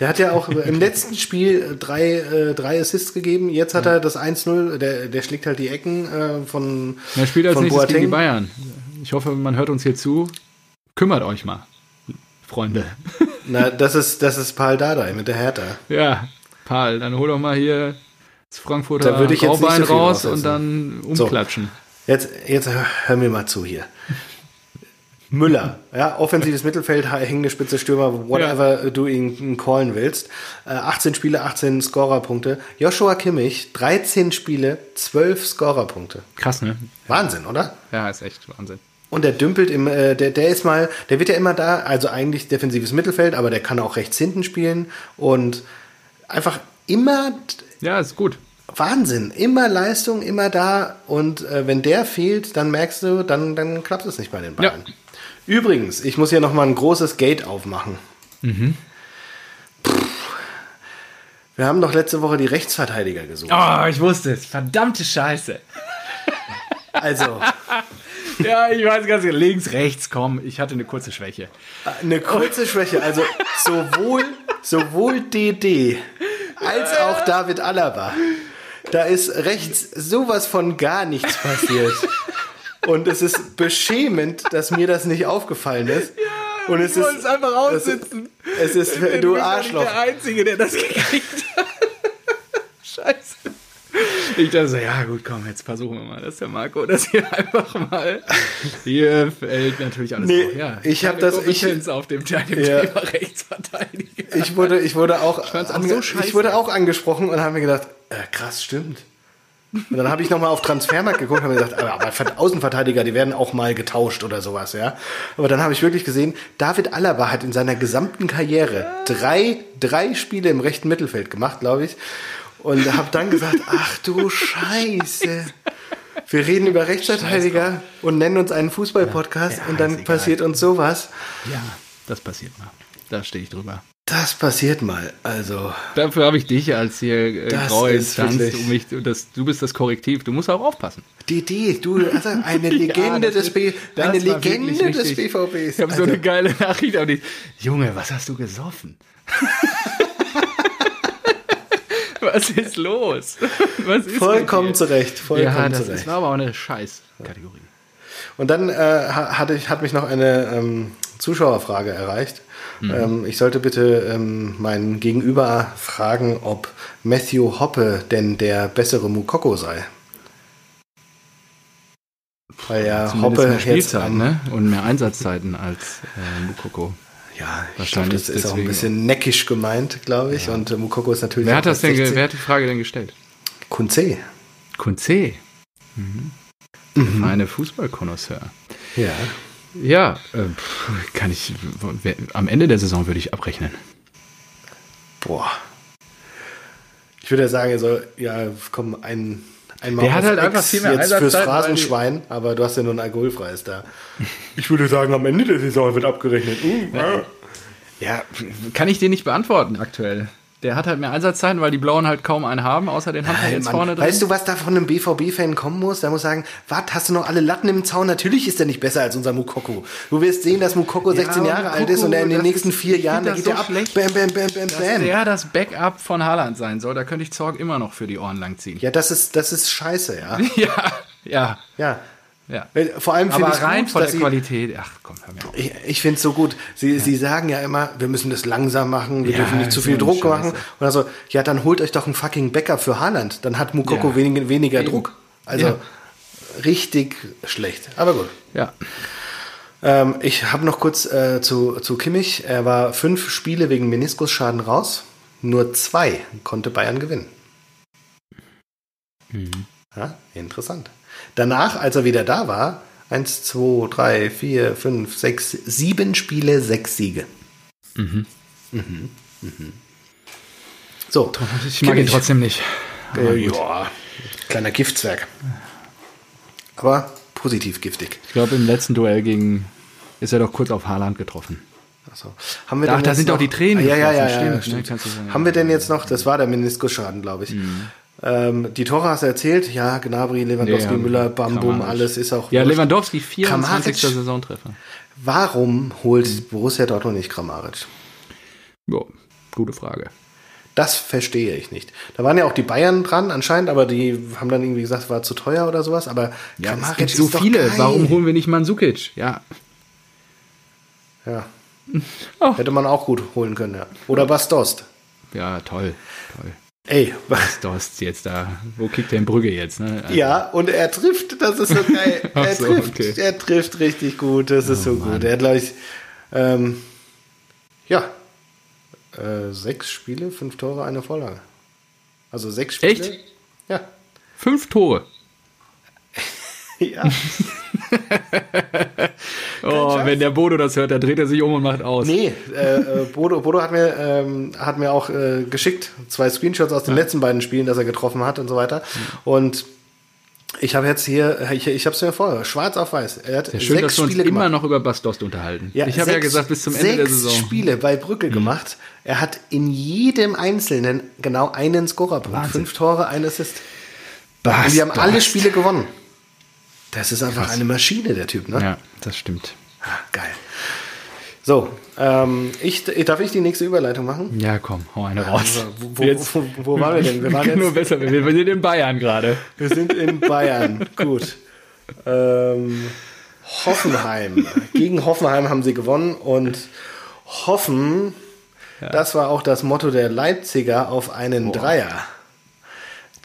A: Der hat ja auch [laughs] im letzten Spiel drei, äh, drei Assists gegeben. Jetzt hat er das 1-0. Der, der schlägt halt die Ecken äh, von,
B: Er spielt als nächstes gegen die
A: Boateng.
B: Bayern. Ich hoffe, man hört uns hier zu. Kümmert euch mal, Freunde.
A: Na, das ist, das ist Paul Dardai mit der Hertha.
B: Ja, Paul, dann hol doch mal hier Frankfurter
A: Da würde ich jetzt
B: Raubein
A: so
B: raus und dann
A: So.
B: umklatschen.
A: Jetzt, jetzt hör, hör mir mal zu hier. Müller, ja, offensives Mittelfeld, [laughs] hängende Spitze Stürmer, whatever du ihn callen willst. Äh, 18 Spiele, 18 Scorerpunkte. Joshua Kimmich, 13 Spiele, 12 Scorerpunkte.
B: Krass, ne?
A: Wahnsinn, oder?
B: Ja, ist echt Wahnsinn.
A: Und der dümpelt im, äh, der, der ist mal, der wird ja immer da, also eigentlich defensives Mittelfeld, aber der kann auch rechts hinten spielen und einfach immer
B: Ja, ist gut.
A: Wahnsinn, immer Leistung, immer da und äh, wenn der fehlt, dann merkst du, dann, dann klappt es nicht bei den Bayern.
B: Ja.
A: Übrigens, ich muss hier nochmal ein großes Gate aufmachen. Pff. Wir haben doch letzte Woche die Rechtsverteidiger gesucht.
B: Oh, ich wusste es. Verdammte Scheiße.
A: Also, [laughs]
B: Ja, ich weiß ganz genau. Links, rechts, komm. Ich hatte eine kurze Schwäche.
A: eine kurze Schwäche. Also, sowohl, sowohl DD als auch David Alaba. Da ist rechts sowas von gar nichts passiert. Und es ist beschämend, dass mir das nicht aufgefallen ist. Und es ist,
B: einfach
A: es ist, es ist du Arschloch.
B: Einzige, der das gekriegt hat. [laughs] Scheiße. Ich dachte so, ja gut, komm, jetzt versuchen wir mal, dass der Marco das hier [laughs] einfach mal. Hier fällt natürlich alles
A: Nee,
B: auf. Ja,
A: ich hab
B: keine
A: das- ich-
B: auf dem, dem
A: Ja.
B: Thema Rechtsverteidiger.
A: Ich wurde, ich wurde auch, ange
B: so
A: ich wurde auch angesprochen und habe mir gedacht, äh, krass, stimmt. Und dann habe ich nochmal auf Transfermarkt geguckt und habe gedacht, aber, aber Ver- Außenverteidiger, die werden auch mal getauscht oder sowas, ja. Aber dann habe ich wirklich gesehen, David Alaba hat in seiner gesamten Karriere drei, drei Spiele im rechten Mittelfeld gemacht, glaube ich. Und habe dann gesagt, ach du Scheiße. Wir reden über Rechtsverteidiger und nennen uns einen Fußball-Podcast
B: Ja,
A: und dann passiert uns sowas.
B: Ja, das passiert mal. Da stehe ich drüber.
A: Das passiert mal. Also,
B: Dafür habe ich dich als hier äh,
A: Das
B: graue Instanz, um mich, das, du bist das Korrektiv. Du musst auch aufpassen.
A: DD, du, also eine [laughs] Legende
B: das
A: des B,
B: das
A: eine Legende des. BVBs.
B: Ich habe so
A: Also,
B: eine geile Nachricht auf dich. Junge, was hast du gesoffen? [laughs] was ist los? Was ist
A: vollkommen zurecht, vollkommen
B: Ja, das
A: zurecht.
B: ist, war aber auch eine Scheiß-Kategorie.
A: Und dann äh, ha- hatte ich, hat mich noch eine ähm, Zuschauerfrage erreicht.
B: Mhm.
A: Ähm, ich sollte bitte ähm, meinen Gegenüber fragen, ob Matthew Hoppe denn der bessere Mukoko sei. Weil ja
B: Zumindest
A: Hoppe
B: mehr
A: jetzt
B: Spielzeit,
A: am,
B: ne? Und mehr Einsatzzeiten als äh, Mukoko.
A: Ja, ich glaube,
B: Wahrscheinlich
A: das ist auch ein bisschen neckisch gemeint, glaube ich. Und äh, Mukoko ist natürlich
B: Wer hat das denn, ge-
A: 16.
B: wer hat die Frage denn gestellt?
A: Kunze.
B: Kunze. Mhm. Meine Fußballkonnoisseur.
A: Ja.
B: Ja, äh, kann ich, am Ende der Saison würde ich abrechnen.
A: Boah. Ich würde ja sagen, er soll, ja, komm, ein, einmal
B: Der hat halt einfach
A: Ex
B: viel mehr
A: jetzt fürs
B: Einsatzzeiten, weil
A: Phrasenschwein, aber du hast ja nur ein alkoholfreies da. Ich würde sagen, am Ende der Saison wird abgerechnet. Uh, ja.
B: Ja, kann ich dir nicht beantworten aktuell. Der hat halt mehr Einsatzzeiten, weil die Blauen halt kaum einen haben, außer den haben wir jetzt
A: Mann,
B: vorne drin.
A: weißt du, was da von einem BVB-Fan kommen muss? Der muss sagen, was, hast du noch alle Latten im Zaun? Natürlich ist er nicht besser als unser Mukoko. Du wirst sehen, dass Mukoko 16
B: aber
A: Jahre alt
B: Mukoko,
A: ist und er in den nächsten vier Jahren, da geht
B: das
A: er
B: so
A: ab.
B: schlecht.
A: Bam, bam, bam, bam,
B: Dass
A: bam.
B: der das Backup von Haaland sein soll, da könnte ich Zorg immer noch für die Ohren langziehen.
A: Ja, das ist, das ist scheiße, ja. [laughs]
B: ja, ja.
A: Ja.
B: Ja.
A: Weil Vor allem
B: Aber
A: ich
B: rein
A: gut,
B: von der
A: sie,
B: Qualität, ach komm, hör mir auf.
A: Ich, ich finde es so gut. Sie, Sie sagen ja immer, wir müssen das langsam machen, wir
B: Ja,
A: dürfen nicht zu viel Druck
B: Scheiße.
A: machen. Und also, ja, dann holt euch doch einen fucking Backup für Haaland. Dann hat Mukoko
B: Ja.
A: wenig, weniger
B: Eben.
A: Druck. Also
B: Ja.
A: richtig schlecht. Aber gut.
B: Ja.
A: Ähm, ich habe noch kurz äh, zu, zu Kimmich. Er war fünf Spiele wegen Meniskusschaden raus. Nur zwei konnte Bayern gewinnen. Ja, interessant. Danach, als er wieder da war, eins, zwei, drei, vier, fünf, sechs, sieben Spiele, sechs Siege. Mhm. Mhm. So,
B: Ich mag ihn trotzdem nicht.
A: Äh, ja, kleiner Giftzwerg. Aber positiv giftig.
B: Ich glaube, im letzten Duell gegen ist er doch kurz auf Haaland getroffen.
A: Also, haben wir
B: Ach, da sind doch die Tränen
A: Ah, ja, ja, ja,
B: geflossen,
A: ja,
B: stimmt,
A: stimmt.
B: sagen.
A: Haben wir denn jetzt noch, das war der Meniskusschaden, glaube ich.
B: Mhm.
A: Ähm, die Tore hast du erzählt, ja, Gnabry, Lewandowski,
B: Ja,
A: Müller, Bam, Bum,
B: Kramaric.
A: alles ist auch
B: Ja,
A: wurscht.
B: Lewandowski, 24.
A: Kramaric.
B: Saisontreffer.
A: Warum holt Borussia Dortmund nicht Kramaric?
B: Ja, gute Frage.
A: Das verstehe ich nicht. Da waren ja auch die Bayern dran anscheinend, aber die haben dann irgendwie gesagt, war zu teuer oder sowas. Aber
B: Ja, es
A: Kramaric
B: gibt so viele.
A: geil.
B: Warum holen wir nicht Mandzukic? Ja,
A: Ja. [laughs]
B: Oh.
A: Hätte man auch gut holen können, ja. Oder Bastost.
B: ja, toll, toll.
A: Ey,
B: Was Dost jetzt da? Wo kickt der in Brügge jetzt? Ne? Also,
A: Ja, und er trifft, das ist so geil. [laughs] Er
B: so,
A: trifft,
B: okay. Oh,
A: er trifft richtig gut, das ist so gut. Er hat, glaube ich, ähm, ja, äh, sechs Spiele, fünf Tore, eine Vorlage. Also sechs Spiele.
B: Echt?
A: Ja.
B: Fünf Tore. [laughs]
A: ja. [laughs]
B: Oh, wenn der Bodo das hört, dann dreht er sich um und macht aus.
A: Nee, äh, äh, Bodo, Bodo hat mir, ähm, hat mir auch äh, geschickt, zwei Screenshots aus den letzten beiden Spielen, dass er getroffen hat und so weiter. Und ich habe jetzt hier, ich, ich habe es mir vorher, schwarz auf weiß. Er hat
B: Ja, schön, dass
A: sechs
B: wir uns
A: Spiele
B: immer
A: gemacht.
B: noch über Bastost unterhalten.
A: Ja,
B: ich habe ja
A: sechs-
B: gesagt, bis zum Ende
A: sechs
B: der Saison. Mhm.
A: Spiele bei Brücke gemacht. Er hat in jedem Einzelnen genau einen Scorerpunkt. Fünf Tore, ein Assist.
B: Bastost.
A: Und die haben alle Spiele gewonnen. Das ist einfach eine Maschine, der Typ, ne?
B: Ja, das stimmt.
A: Ah, geil. So, ähm, ich, darf ich die nächste Überleitung machen?
B: Ja, komm, hau eine raus.
A: Wo, wo,
B: Jetzt.
A: wo, wo waren wir denn? Wir waren [laughs]
B: Nur
A: jetzt,
B: besser, wir wir sind in Bayern gerade.
A: wir sind in Bayern. Gut. Ähm, Hoffenheim. Gegen Hoffenheim haben sie gewonnen und hoffen, das war auch das Motto der Leipziger auf einen Dreier.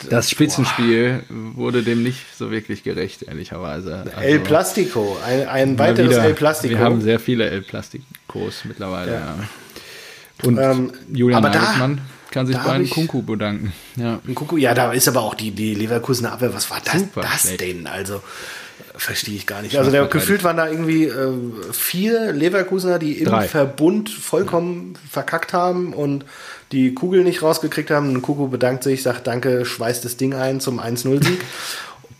B: Das Spitzenspiel boah. wurde dem nicht so wirklich gerecht, ehrlicherweise.
A: Also, El Plastico, ein, ein weiteres
B: wieder,
A: El Plastico.
B: Wir haben sehr viele El Plasticos mittlerweile, ja. ja. Und ähm, Julian Nagelsmann kann sich bei einem Kunku bedanken.
A: Ja. Kunku, ja, da ist aber auch die, die Leverkusener Abwehr, was war das, das denn? Also, verstehe ich gar nicht. Also, der, gefühlt waren da irgendwie äh, vier Leverkusener, die im Drei. Verbund vollkommen ja. verkackt haben und die Kugel nicht rausgekriegt haben. Ein Kuku bedankt sich, sagt Danke, schweißt das Ding ein zum 1-0-Sieg.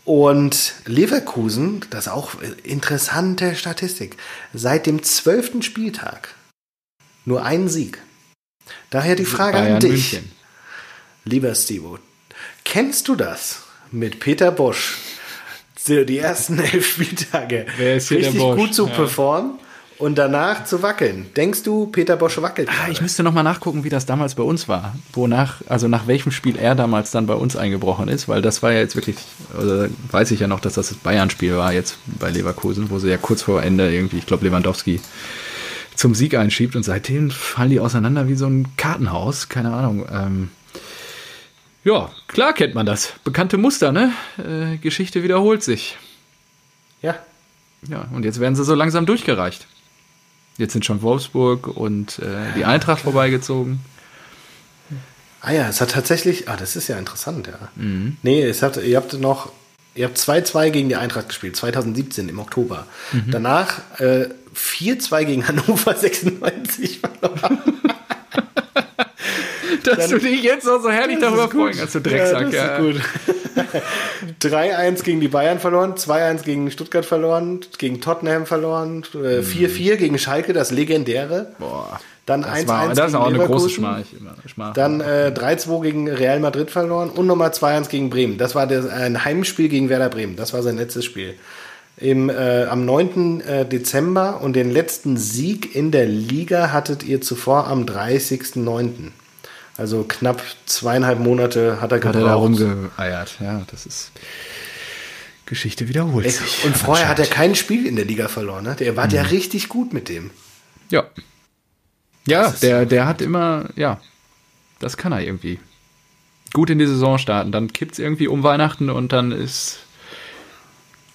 A: Und Leverkusen, das ist auch interessante Statistik, seit dem zwölften Spieltag nur einen Sieg. Daher die Frage Bayern an dich, München. lieber Stevo. Kennst du das mit Peter Bosch? Die ersten elf Spieltage richtig gut zu ja. performen und danach zu wackeln. Denkst du, Peter Bosch wackelt?
B: Ah, ich müsste nochmal nachgucken, wie das damals bei uns war. Wonach, also nach welchem Spiel er damals dann bei uns eingebrochen ist, weil das war ja jetzt wirklich, also weiß ich ja noch, dass das das Bayern-Spiel war jetzt bei Leverkusen, wo sie ja kurz vor Ende irgendwie, ich glaube Lewandowski zum Sieg einschiebt und seitdem fallen die auseinander wie so ein Kartenhaus, keine Ahnung. Ähm, ja, klar kennt man das. Bekannte Muster, ne? Äh, Geschichte wiederholt sich.
A: Ja.
B: Ja, und jetzt werden sie so langsam durchgereicht. Jetzt sind schon Wolfsburg und äh, die Eintracht vorbeigezogen.
A: Ah ja, es hat tatsächlich, ah, das ist ja interessant, ja. Mhm. Nee, es hat, ihr habt noch, ihr habt 2-2 gegen die Eintracht gespielt, 2017 im Oktober. Mhm. Danach äh, 4-2 gegen Hannover [laughs] 96 verloren. [laughs] [laughs]
B: Dass Dann, du dich jetzt auch so herrlich darüber freuen kannst, du Drecksack. Ja, das ist
A: gut. [laughs] 3-1 gegen die Bayern verloren, 2-1 gegen Stuttgart verloren, gegen Tottenham verloren, 4-4 äh, gegen Schalke, das legendäre.
B: Boah.
A: Dann 1-1 gegen
B: auch eine große Schmach.
A: Schmach. Dann äh, 3-2 gegen Real Madrid verloren und nochmal 2-1 gegen Bremen. Das war der, ein Heimspiel gegen Werder Bremen. Das war sein letztes Spiel im, äh, am 9. Äh, Dezember und den letzten Sieg in der Liga hattet ihr zuvor am 30.09. Also knapp zweieinhalb Monate hat er
B: gebraucht. Hat er da rumgeeiert, ja, das ist Geschichte wiederholt Ey, sich.
A: Und vorher hat er kein Spiel in der Liga verloren. Ne? Der war mhm. ja richtig gut mit dem.
B: Ja. Ja, der, der hat immer, ja, das kann er irgendwie. Gut in die Saison starten, dann kippt es irgendwie um Weihnachten und dann ist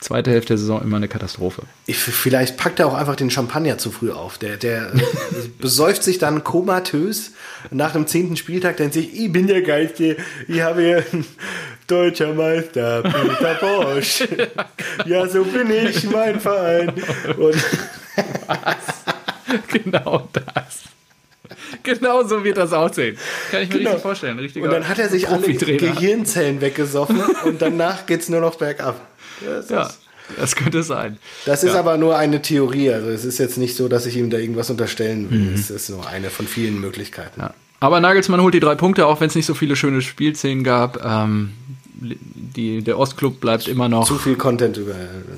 B: zweite Hälfte der Saison immer eine Katastrophe.
A: Ich, vielleicht packt er auch einfach den Champagner zu früh auf. Der, der [laughs] besäuft sich dann komatös. Nach dem zehnten Spieltag denkt sich, ich bin der Geilste, ich habe hier einen deutscher Meister, Peter [laughs] Bosch. ja, so bin ich, mein Verein. Und
B: genau das. Genau so wird das aussehen. Kann ich mir genau. richtig vorstellen.
A: und dann hat er sich alle Gehirnzellen weggesoffen und danach geht es nur noch bergab.
B: Das ja, das könnte sein.
A: Das ist ja. aber nur eine Theorie. Also es ist jetzt nicht so, dass ich ihm da irgendwas unterstellen will. Mhm. Es ist nur eine von vielen Möglichkeiten.
B: Ja. Aber Nagelsmann holt die drei Punkte, auch wenn es nicht so viele schöne Spielszenen gab. Ähm, die, der Ostclub bleibt immer noch.
A: Zu viel Content über.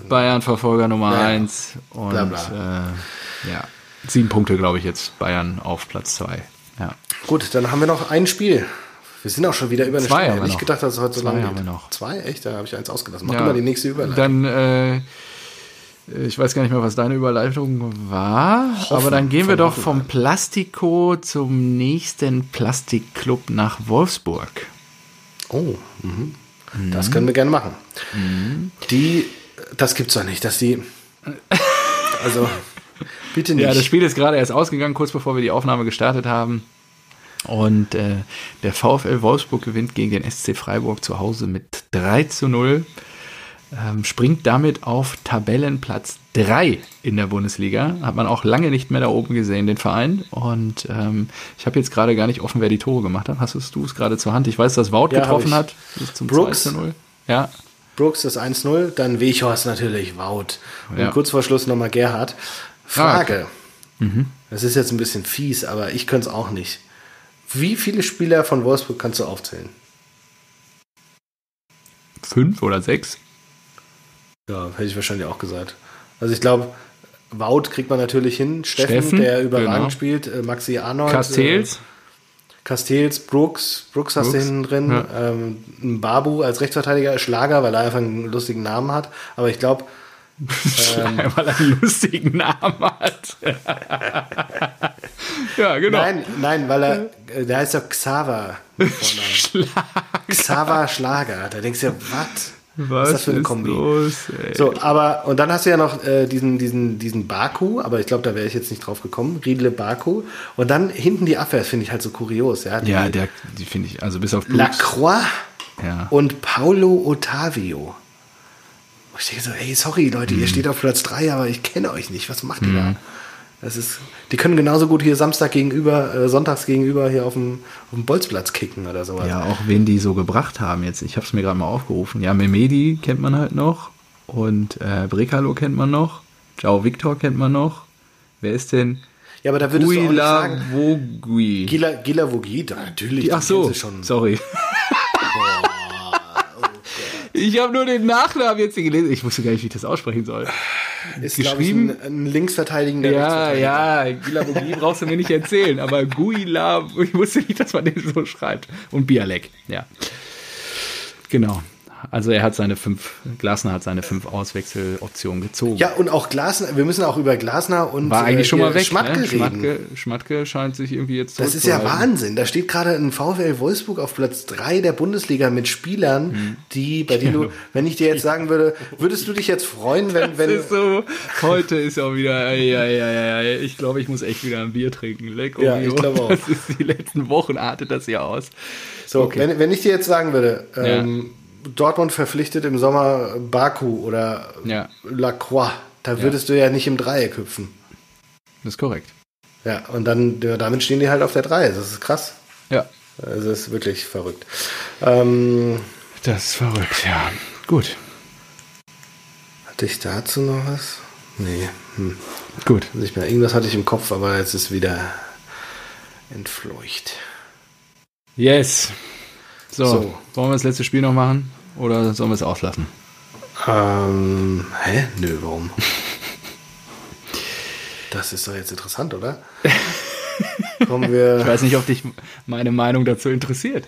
B: Bayern-Verfolger Nummer ja, eins. Und bla bla. Äh, ja, sieben Punkte, glaube ich, jetzt Bayern auf Platz zwei. Ja.
A: Gut, dann haben wir noch ein Spiel. Wir sind auch schon wieder über eine
B: Zwei Stunde.
A: Ich nicht gedacht, dass es heute so lange
B: geht. Noch.
A: Zwei? Echt? Da habe ich eins ausgelassen. Mach ja, mal die nächste Überleitung.
B: Dann, äh, ich weiß gar nicht mehr, was deine Überleitung war. Hoffen, aber dann gehen wir doch vom Plastiko zum nächsten Plastikclub nach Wolfsburg.
A: Oh. Mhm. das können wir gerne machen. Mhm. Die, das gibt's doch nicht, dass die, [laughs] also, bitte nicht.
B: Ja, das Spiel ist gerade erst ausgegangen, kurz bevor wir die Aufnahme gestartet haben. Und äh, der VfL Wolfsburg gewinnt gegen den SC Freiburg zu Hause mit 3 zu 0. Ähm, springt damit auf Tabellenplatz 3 in der Bundesliga. Hat man auch lange nicht mehr da oben gesehen, den Verein. Und ähm, ich habe jetzt gerade gar nicht offen, wer die Tore gemacht hat. Hast du es gerade zur Hand? Ich weiß, dass Wout ja, getroffen hat.
A: Zum Brooks. 2 zu 0. Ja. Brooks das 1-0, dann Weghorst natürlich, Wout. Und ja. kurz vor Schluss nochmal Gerhard. Frage. Ah, okay. mhm. Das ist jetzt ein bisschen fies, aber ich könnte es auch nicht. Wie viele Spieler von Wolfsburg kannst du aufzählen?
B: Fünf oder sechs?
A: Ja, hätte ich wahrscheinlich auch gesagt. Also ich glaube, Wout kriegt man natürlich hin. Steffen, Steffen der überragend genau. spielt. Äh, Maxi Arnold.
B: Castells. Äh,
A: Castells, Brooks. Brooks hast du hinten drin. Ja. Ähm, Babu als Rechtsverteidiger, Schlager, weil er einfach einen lustigen Namen hat. Aber ich glaube,
B: ähm, [laughs] weil er einen lustigen Namen hat. [laughs]
A: ja, genau. Nein, nein, weil er der heißt doch Xaver. Schlager. Xaver Schlager. Da denkst du ja, was?
B: Was ist das für eine Kombi? Los,
A: so, aber, und dann hast du ja noch äh, diesen, diesen, diesen Baku, aber ich glaube, da wäre ich jetzt nicht drauf gekommen. Riedle Baku. Und dann hinten die Abwehr, finde ich halt so kurios. Ja,
B: die, ja der, die finde ich, also bis auf
A: Blut. Lacroix ja. und Paulo Ottavio. Ich denke so, ey, sorry Leute, mhm. ihr steht auf Platz 3, aber ich kenne euch nicht. Was macht ihr mhm. da? Das ist, die können genauso gut hier Samstag gegenüber, äh, sonntags gegenüber hier auf dem, auf dem Bolzplatz kicken oder sowas.
B: Ja, auch wen die so gebracht haben jetzt. Ich habe es mir gerade mal aufgerufen. Ja, Memedi kennt man halt noch und äh, Brekalo kennt man noch. Ciao Victor kennt man noch. Wer ist denn?
A: Ja, aber da würdest Guila du auch nicht sagen. Gila, Gila Vogui, natürlich.
B: Die, ach so, sorry. [laughs] Ich habe nur den Nachnamen jetzt gelesen. Ich wusste gar nicht, wie ich das aussprechen soll.
A: Ist, geschrieben. Ich, ein, ein linksverteidigender
B: Ja, ja, Guilabogi brauchst du mir nicht erzählen, aber Guila, ich wusste nicht, dass man den so schreibt. Und Bialek, ja. Genau. Also er hat seine fünf, Glasner hat seine fünf Auswechseloptionen gezogen.
A: Ja, und auch Glasner, wir müssen auch über Glasner und
B: War eigentlich äh, schon mal weg,
A: Schmatke,
B: ne?
A: Schmatke,
B: Schmatke scheint sich irgendwie jetzt
A: Das ist ja Wahnsinn. Da steht gerade ein VfL Wolfsburg auf Platz drei der Bundesliga mit Spielern, hm. die, bei denen du, wenn ich dir jetzt sagen würde, würdest du dich jetzt freuen, wenn,
B: das
A: wenn.
B: Ist so, heute ist auch wieder, ja, ja, ja, ja, ich glaube, ich muss echt wieder ein Bier trinken. Leck,
A: ja, ich glaube auch.
B: Das ist die letzten Wochen artet das hier aus.
A: So, okay. wenn, wenn ich dir jetzt sagen würde, ähm, ja Dortmund verpflichtet im Sommer Baku oder
B: ja.
A: Lacroix, da würdest ja. du ja nicht im Dreieck hüpfen.
B: Das ist korrekt.
A: Ja, und dann damit stehen die halt auf der 3. Das ist krass.
B: Ja.
A: Das ist wirklich verrückt. Ähm,
B: das ist verrückt, ja. Gut.
A: Hatte ich dazu noch was? Nee. Hm.
B: Gut.
A: Nicht mehr. Irgendwas hatte ich im Kopf, aber jetzt ist wieder entfleucht.
B: Yes. So, so, wollen wir das letzte Spiel noch machen oder sollen wir es auslassen?
A: Ähm, hä? Nö, warum? [laughs] das ist doch jetzt interessant, oder? [laughs]
B: Kommen wir. Ich weiß nicht, ob dich meine Meinung dazu interessiert.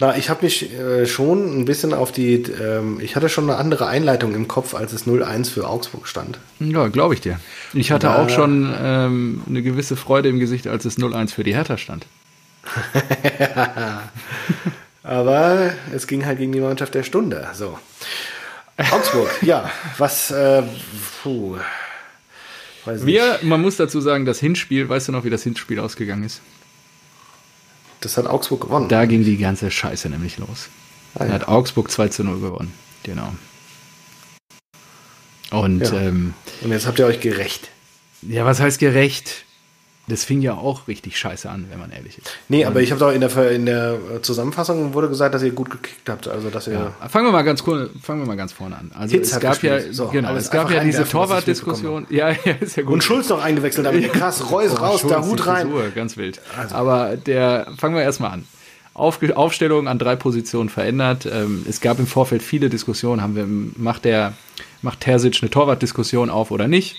A: Na, ich habe mich äh, schon ein bisschen auf die, ähm, ich hatte schon eine andere Einleitung im Kopf, als es 0-1 für Augsburg stand.
B: Ja, glaube ich dir. Ich hatte da, auch schon ähm, eine gewisse Freude im Gesicht, als es 0-1 für die Hertha stand. [laughs]
A: Aber es ging halt gegen die Mannschaft der Stunde. So. Augsburg, ja, was, äh, puh.
B: Wir, man muss dazu sagen, das Hinspiel, weißt du noch, wie das Hinspiel ausgegangen ist?
A: Das hat Augsburg gewonnen.
B: Da ging die ganze Scheiße nämlich los. Ah, ja. hat Augsburg 2 zu 0 gewonnen. Genau. Und, ja. ähm,
A: Und jetzt habt ihr euch gerecht.
B: Ja, was heißt gerecht? Das fing ja auch richtig scheiße an, wenn man ehrlich ist.
A: Nee, aber ich habe doch in der, in der Zusammenfassung wurde gesagt, dass ihr gut gekickt habt. Also, dass ihr
B: ja. Fangen wir mal ganz cool, fangen wir mal ganz vorne an. Also Hitz es gab ja, so, genau, es gab ja diese Torwartdiskussion. Ja, ja, ist ja gut.
A: Und Schulz noch eingewechselt, damit [laughs] krass, Reus oh, raus, Schulz, da Hut rein.
B: Frisur, ganz wild. Also. Aber der, fangen wir erstmal an. Auf, Aufstellung an drei Positionen verändert. Ähm, es gab im Vorfeld viele Diskussionen. Haben wir, macht der, macht Terzic eine Torwartdiskussion auf oder nicht?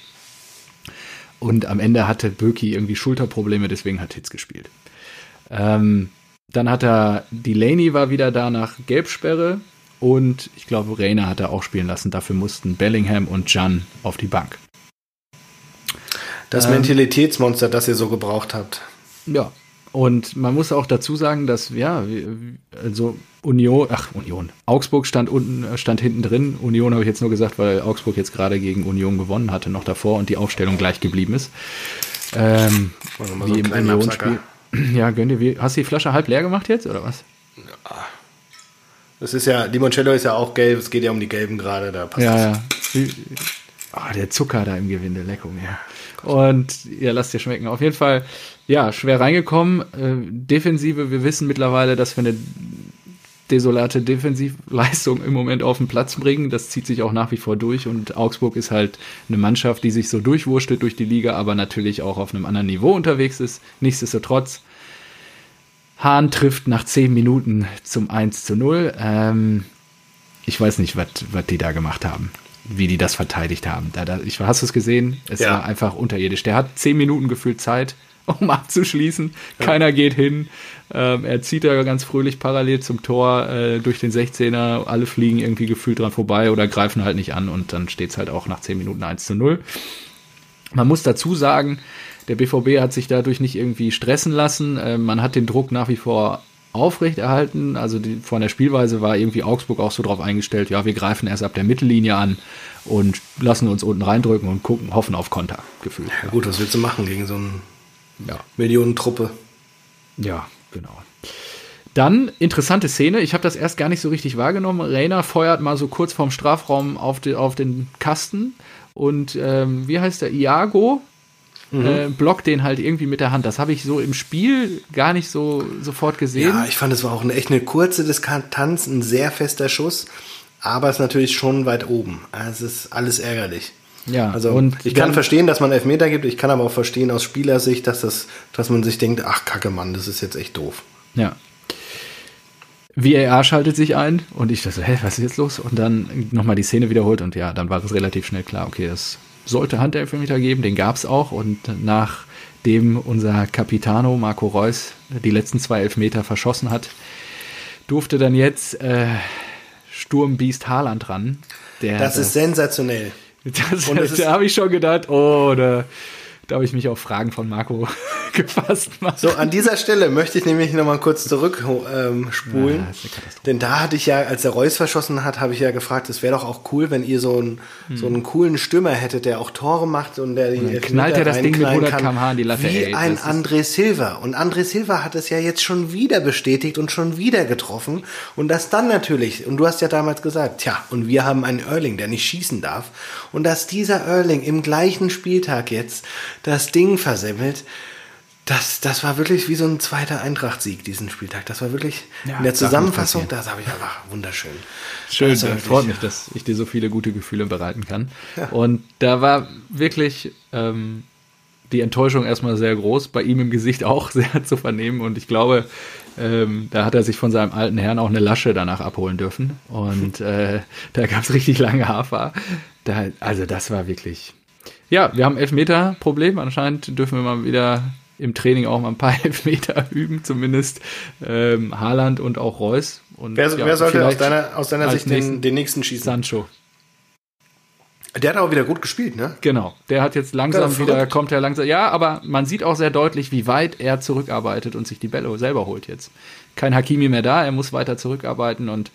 B: Und am Ende hatte Böki irgendwie Schulterprobleme, deswegen hat Hitz gespielt. Ähm, dann hat er, Delaney war wieder da nach Gelbsperre und ich glaube, Reina hat er auch spielen lassen. Dafür mussten Bellingham und Jan auf die Bank.
A: Das ähm, Mentalitätsmonster, das ihr so gebraucht habt.
B: Ja, und man muss auch dazu sagen, dass, ja, also Union, ach, Union. Augsburg stand unten, stand hinten drin. Union habe ich jetzt nur gesagt, weil Augsburg jetzt gerade gegen Union gewonnen hatte, noch davor und die Aufstellung gleich geblieben ist. Ähm, wie so im Union-Spiel. [clears throat] Ja, gönn dir, wie, hast du die Flasche halb leer gemacht jetzt, oder was? Ja.
A: Das ist ja, Limoncello ist ja auch gelb, es geht ja um die Gelben gerade, da
B: passt Ja, das. ja. Oh, der Zucker da im Gewinde, Leckung, ja. Und ja, lasst dir schmecken. Auf jeden Fall, ja, schwer reingekommen. Äh, Defensive, wir wissen mittlerweile, dass wir eine desolate Defensivleistung im Moment auf den Platz bringen. Das zieht sich auch nach wie vor durch und Augsburg ist halt eine Mannschaft, die sich so durchwurschtelt durch die Liga, aber natürlich auch auf einem anderen Niveau unterwegs ist. Nichtsdestotrotz, Hahn trifft nach zehn Minuten zum 1 zu 0. Ähm, ich weiß nicht, was die da gemacht haben, wie die das verteidigt haben. Da, da, ich, hast du es gesehen? Es ja. war einfach unterirdisch. Der hat zehn Minuten gefühlt Zeit, [laughs] um abzuschließen. Ja. Keiner geht hin. Ähm, er zieht da ganz fröhlich parallel zum Tor äh, durch den 16er. Alle fliegen irgendwie gefühlt dran vorbei oder greifen halt nicht an und dann steht es halt auch nach 10 Minuten 1 zu 0. Man muss dazu sagen, der BVB hat sich dadurch nicht irgendwie stressen lassen. Äh, man hat den Druck nach wie vor aufrechterhalten. Also die, von der Spielweise war irgendwie Augsburg auch so drauf eingestellt, ja, wir greifen erst ab der Mittellinie an und lassen uns unten reindrücken und gucken, hoffen auf Konter gefühlt.
A: Ja, gut, was willst du machen gegen so eine ja. Millionentruppe?
B: Ja, genau. Dann interessante Szene. Ich habe das erst gar nicht so richtig wahrgenommen. Rainer feuert mal so kurz vorm Strafraum auf, die, auf den Kasten und ähm, wie heißt der? Iago mhm. äh, blockt den halt irgendwie mit der Hand. Das habe ich so im Spiel gar nicht so sofort gesehen. Ja,
A: ich fand, es war auch eine, echt eine kurze Distanz, ein sehr fester Schuss, aber es ist natürlich schon weit oben. Also es ist alles ärgerlich. Ja, also und ich kann verstehen, dass man Elfmeter gibt, ich kann aber auch verstehen aus Spielersicht, dass, das, dass man sich denkt, ach kacke Mann, das ist jetzt echt doof.
B: Ja, VAR schaltet sich ein und ich dachte, hä, was ist jetzt los? Und dann nochmal die Szene wiederholt und ja, dann war es relativ schnell klar, okay, es sollte Handelfmeter geben, den gab es auch und nachdem unser Capitano Marco Reus die letzten zwei Elfmeter verschossen hat, durfte dann jetzt äh, Sturmbiest Haaland ran.
A: Das ist sensationell. [laughs]
B: Das, das da habe ich schon gedacht, oh, da, da habe ich mich auf Fragen von Marco [laughs] gefasst
A: machen. So, an dieser Stelle möchte ich nämlich nochmal kurz zurückspulen. Ähm, ja, denn da hatte ich ja, als der Reus verschossen hat, habe ich ja gefragt, es wäre doch auch cool, wenn ihr so einen, hm. so einen coolen Stürmer hättet, der auch Tore macht und der
B: die knallt er das Ding mit 100 km/h in die Latte.
A: Wie ey, ein André Silva. Und André Silva hat es ja jetzt schon wieder bestätigt und schon wieder getroffen. Und das dann natürlich, und du hast ja damals gesagt, tja, und wir haben einen Erling, der nicht schießen darf. Und dass dieser Erling im gleichen Spieltag jetzt das Ding versemmelt, das, das war wirklich wie so ein zweiter Eintracht-Sieg diesen Spieltag. Das war wirklich ja, in der Zusammenfassung, das habe ich einfach wunderschön.
B: Schön, das freut mich, dass ich dir so viele gute Gefühle bereiten kann. Ja. Und da war wirklich ähm, die Enttäuschung erstmal sehr groß, bei ihm im Gesicht auch [laughs] sehr zu vernehmen. Und ich glaube, ähm, da hat er sich von seinem alten Herrn auch eine Lasche danach abholen dürfen. Und äh, [laughs] da gab es richtig lange Hafer. Da, also das war wirklich. Ja, wir haben Elfmeter-Problem. Anscheinend dürfen wir mal wieder im Training auch mal ein paar [laughs] Elfmeter üben, zumindest ähm, Haaland und auch Reus. Und,
A: wer, ja, wer sollte aus deiner, aus deiner Sicht nächsten, den, nächsten schießen?
B: Sancho.
A: Der hat auch wieder gut gespielt, ne?
B: Genau. Der hat jetzt langsam wieder, kommt er langsam. Ja, aber man sieht auch sehr deutlich, wie weit er zurückarbeitet und sich die Bälle selber holt jetzt. Kein Hakimi mehr da, er muss weiter zurückarbeiten und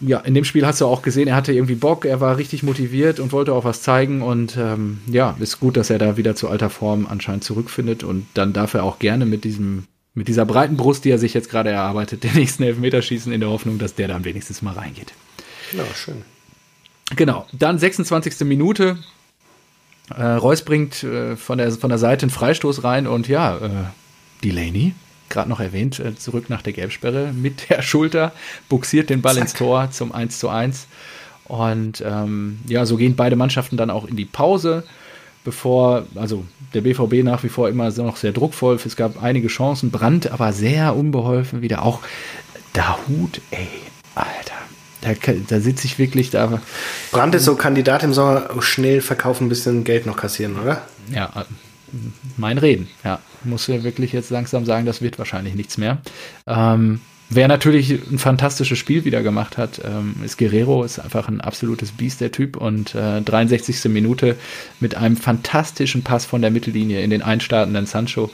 B: ja, in dem Spiel hast du auch gesehen, er hatte irgendwie Bock, er war richtig motiviert und wollte auch was zeigen. Und ähm, ja, ist gut, dass er da wieder zu alter Form anscheinend zurückfindet. Und dann darf er auch gerne mit diesem, mit dieser breiten Brust, die er sich jetzt gerade erarbeitet, [laughs] den nächsten Elfmeter schießen, in der Hoffnung, dass der dann wenigstens mal reingeht.
A: Ja, schön.
B: Genau, dann 26. Minute. Äh, Reus bringt äh, von, der, von der Seite einen Freistoß rein und ja, äh, Delaney gerade noch erwähnt, äh, zurück nach der Gelbsperre mit der [laughs] Schulter, buxiert den Ball Zack. ins Tor zum 1 zu 1. Und ähm, ja, so gehen beide Mannschaften dann auch in die Pause, bevor, also der BVB nach wie vor immer noch sehr druckvoll. Es gab einige Chancen, Brand aber sehr unbeholfen wieder. Auch der Hut, ey, Alter. Da, da sitze ich wirklich da.
A: Brand ist so Kandidat im Sommer, schnell verkaufen, ein bisschen Geld noch kassieren, oder?
B: Ja, mein Reden, ja muss ja wirklich jetzt langsam sagen, das wird wahrscheinlich nichts mehr. Ähm, wer natürlich ein fantastisches Spiel wieder gemacht hat, ähm, ist Guerrero, ist einfach ein absolutes Biest, der Typ. Und äh, 63. Minute mit einem fantastischen Pass von der Mittellinie in den einstartenden Sancho.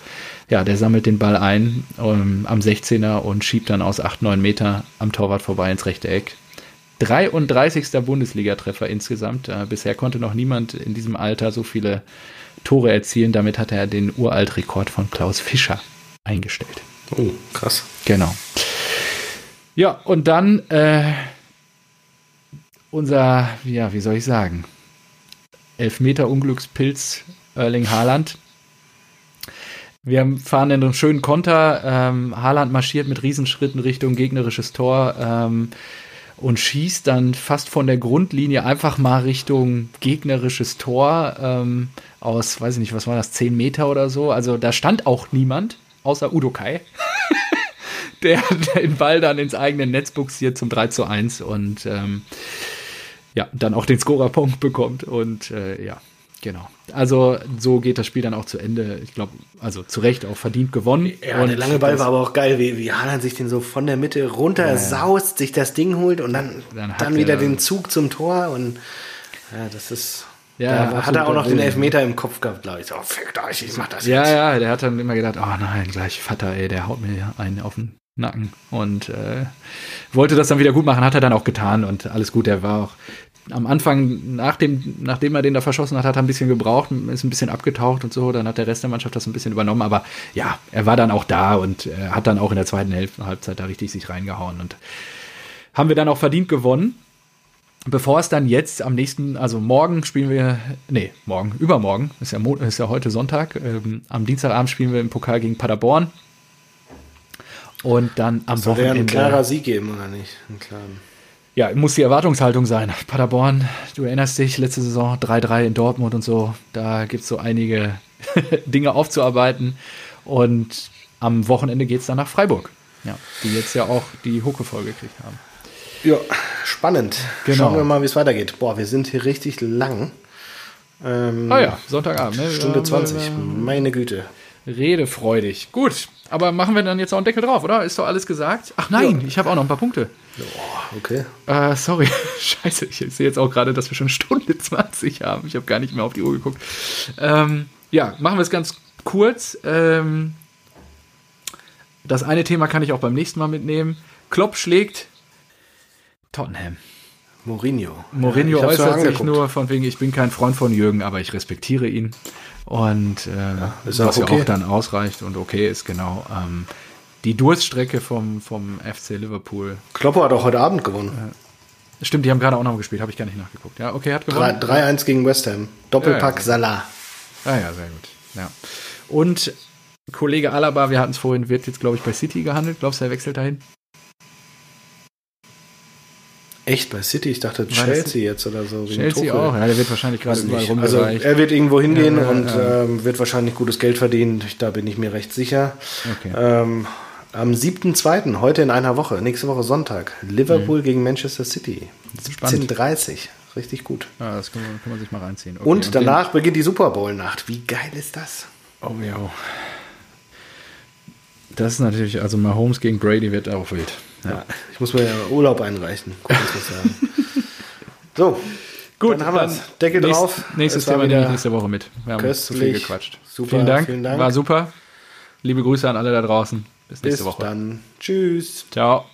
B: Ja, der sammelt den Ball ein ähm, am 16er und schiebt dann aus 8, 9 Meter am Torwart vorbei ins rechte Eck. 33. Bundesligatreffer insgesamt. Äh, bisher konnte noch niemand in diesem Alter so viele Tore erzielen. Damit hat er den Uraltrekord von Klaus Fischer eingestellt.
A: Oh, krass.
B: Genau. Ja, und dann äh, unser, ja, wie soll ich sagen, Elfmeter Unglückspilz Erling Haaland. Wir fahren in einem schönen Konter. Ähm, Haaland marschiert mit Riesenschritten Richtung gegnerisches Tor. Ähm, und schießt dann fast von der Grundlinie einfach mal Richtung gegnerisches Tor ähm, aus, weiß ich nicht, was war das, 10 Meter oder so. Also da stand auch niemand, außer Udo Kai, [laughs] der den Ball dann ins eigene Netz buxiert zum 3 zu 1 und ähm, ja, dann auch den Scorerpunkt bekommt. Und äh, ja, Genau. Also so geht das Spiel dann auch zu Ende. Ich glaube, also zu Recht auch verdient gewonnen.
A: Ja, und der lange Ball war aber auch geil, wie, wie Haaland sich den so von der Mitte runter ja, saust, sich das Ding holt und dann, dann, dann wieder den Zug zum Tor und ja, das ist.
B: Ja,
A: da hat er auch noch den Elfmeter im Kopf gehabt, glaube ich. So, fickt euch, ich mach das
B: Ja,
A: jetzt.
B: ja, der hat dann immer gedacht, oh nein, gleich Vater, ey, der haut mir einen auf den Nacken. Und äh, wollte das dann wieder gut machen, hat er dann auch getan und alles gut. Der war auch am Anfang, nach dem, nachdem er den da verschossen hat, hat er ein bisschen gebraucht, ist ein bisschen abgetaucht und so. Dann hat der Rest der Mannschaft das ein bisschen übernommen. Aber ja, er war dann auch da und äh, hat dann auch in der zweiten Hälfte, Halbzeit da richtig sich reingehauen. Und haben wir dann auch verdient gewonnen. Bevor es dann jetzt am nächsten, also morgen spielen wir, nee, morgen, übermorgen, ist ja, Mo- ist ja heute Sonntag, ähm, am Dienstagabend spielen wir im Pokal gegen Paderborn. Und dann am
A: Soll der ein
B: Wochenende.
A: klarer Sieg geben oder nicht? Einen klaren.
B: Ja, muss die Erwartungshaltung sein. Paderborn, du erinnerst dich, letzte Saison 3-3 in Dortmund und so. Da gibt es so einige [laughs] Dinge aufzuarbeiten. Und am Wochenende geht es dann nach Freiburg. Ja, die jetzt ja auch die Hucke vollgekriegt haben.
A: Ja, spannend.
B: Genau.
A: Schauen wir mal, wie es weitergeht. Boah, wir sind hier richtig lang. Ähm,
B: Ah ja, Sonntagabend. Ne?
A: Stunde
B: Ja,
A: 20. Meine Güte.
B: Redefreudig. Gut, aber machen wir dann jetzt auch einen Deckel drauf, oder? Ist doch alles gesagt? Ach nein, ich habe auch noch ein paar Punkte.
A: Okay.
B: Äh, sorry, [laughs] scheiße, ich sehe jetzt auch gerade, dass wir schon Stunde [laughs] 20 haben. Ich habe gar nicht mehr auf die Uhr geguckt. Ähm, ja, machen wir es ganz kurz. Ähm, das eine Thema kann ich auch beim nächsten Mal mitnehmen. Klopp schlägt Tottenham.
A: Mourinho.
B: Mourinho
A: Ja,
B: äußert sich nur von wegen, ich bin kein Freund von Jürgen, aber ich respektiere ihn. Und äh,
A: auch
B: was ja
A: okay.
B: auch dann ausreicht und okay ist, genau. Ähm, die Durststrecke vom, vom FC Liverpool.
A: Kloppo hat auch heute Abend gewonnen.
B: Stimmt, die haben gerade auch noch gespielt, habe ich gar nicht nachgeguckt. Ja, okay, hat gewonnen.
A: 3-1 gegen West Ham. Doppelpack
B: Ja, ja.
A: Salah.
B: Ah ja, sehr gut. Ja. Und Kollege Alaba, wir hatten es vorhin, wird jetzt, glaube ich, bei City gehandelt. Glaubst du, er wechselt dahin?
A: Echt bei City? Ich dachte Chelsea jetzt oder so.
B: Chelsea auch. Ja, der wird wahrscheinlich gerade überall
A: nicht. Also
B: rumgereicht.
A: er wird irgendwo hingehen
B: Ja, ja,
A: und. Ähm, wird wahrscheinlich gutes Geld verdienen. Da bin ich mir recht sicher.
B: Okay.
A: Ähm, am 7.2., heute in einer Woche, nächste Woche Sonntag, Liverpool gegen Manchester City.
B: Mhm. Spannend.
A: 17.30 Richtig gut.
B: ja, das kann man, kann man sich mal reinziehen. Okay,
A: Und
B: den-
A: danach beginnt die Super Bowl-Nacht. Wie geil ist das?
B: Oh ja. Das ist natürlich, also Mahomes gegen Brady wird auch wild.
A: Ja. Ich muss mir ja Urlaub einreichen. So,
B: Gut,
A: dann haben wir es. Deckel
B: nächst-
A: drauf.
B: Nächstes
A: Es
B: Thema nehme ich nächste Woche mit. Wir haben zu viel gequatscht.
A: Super,
B: vielen, Dank.
A: vielen Dank.
B: War super. Liebe Grüße an alle da draußen. Bis nächste
A: Bis
B: Woche.
A: dann. Tschüss.
B: Ciao.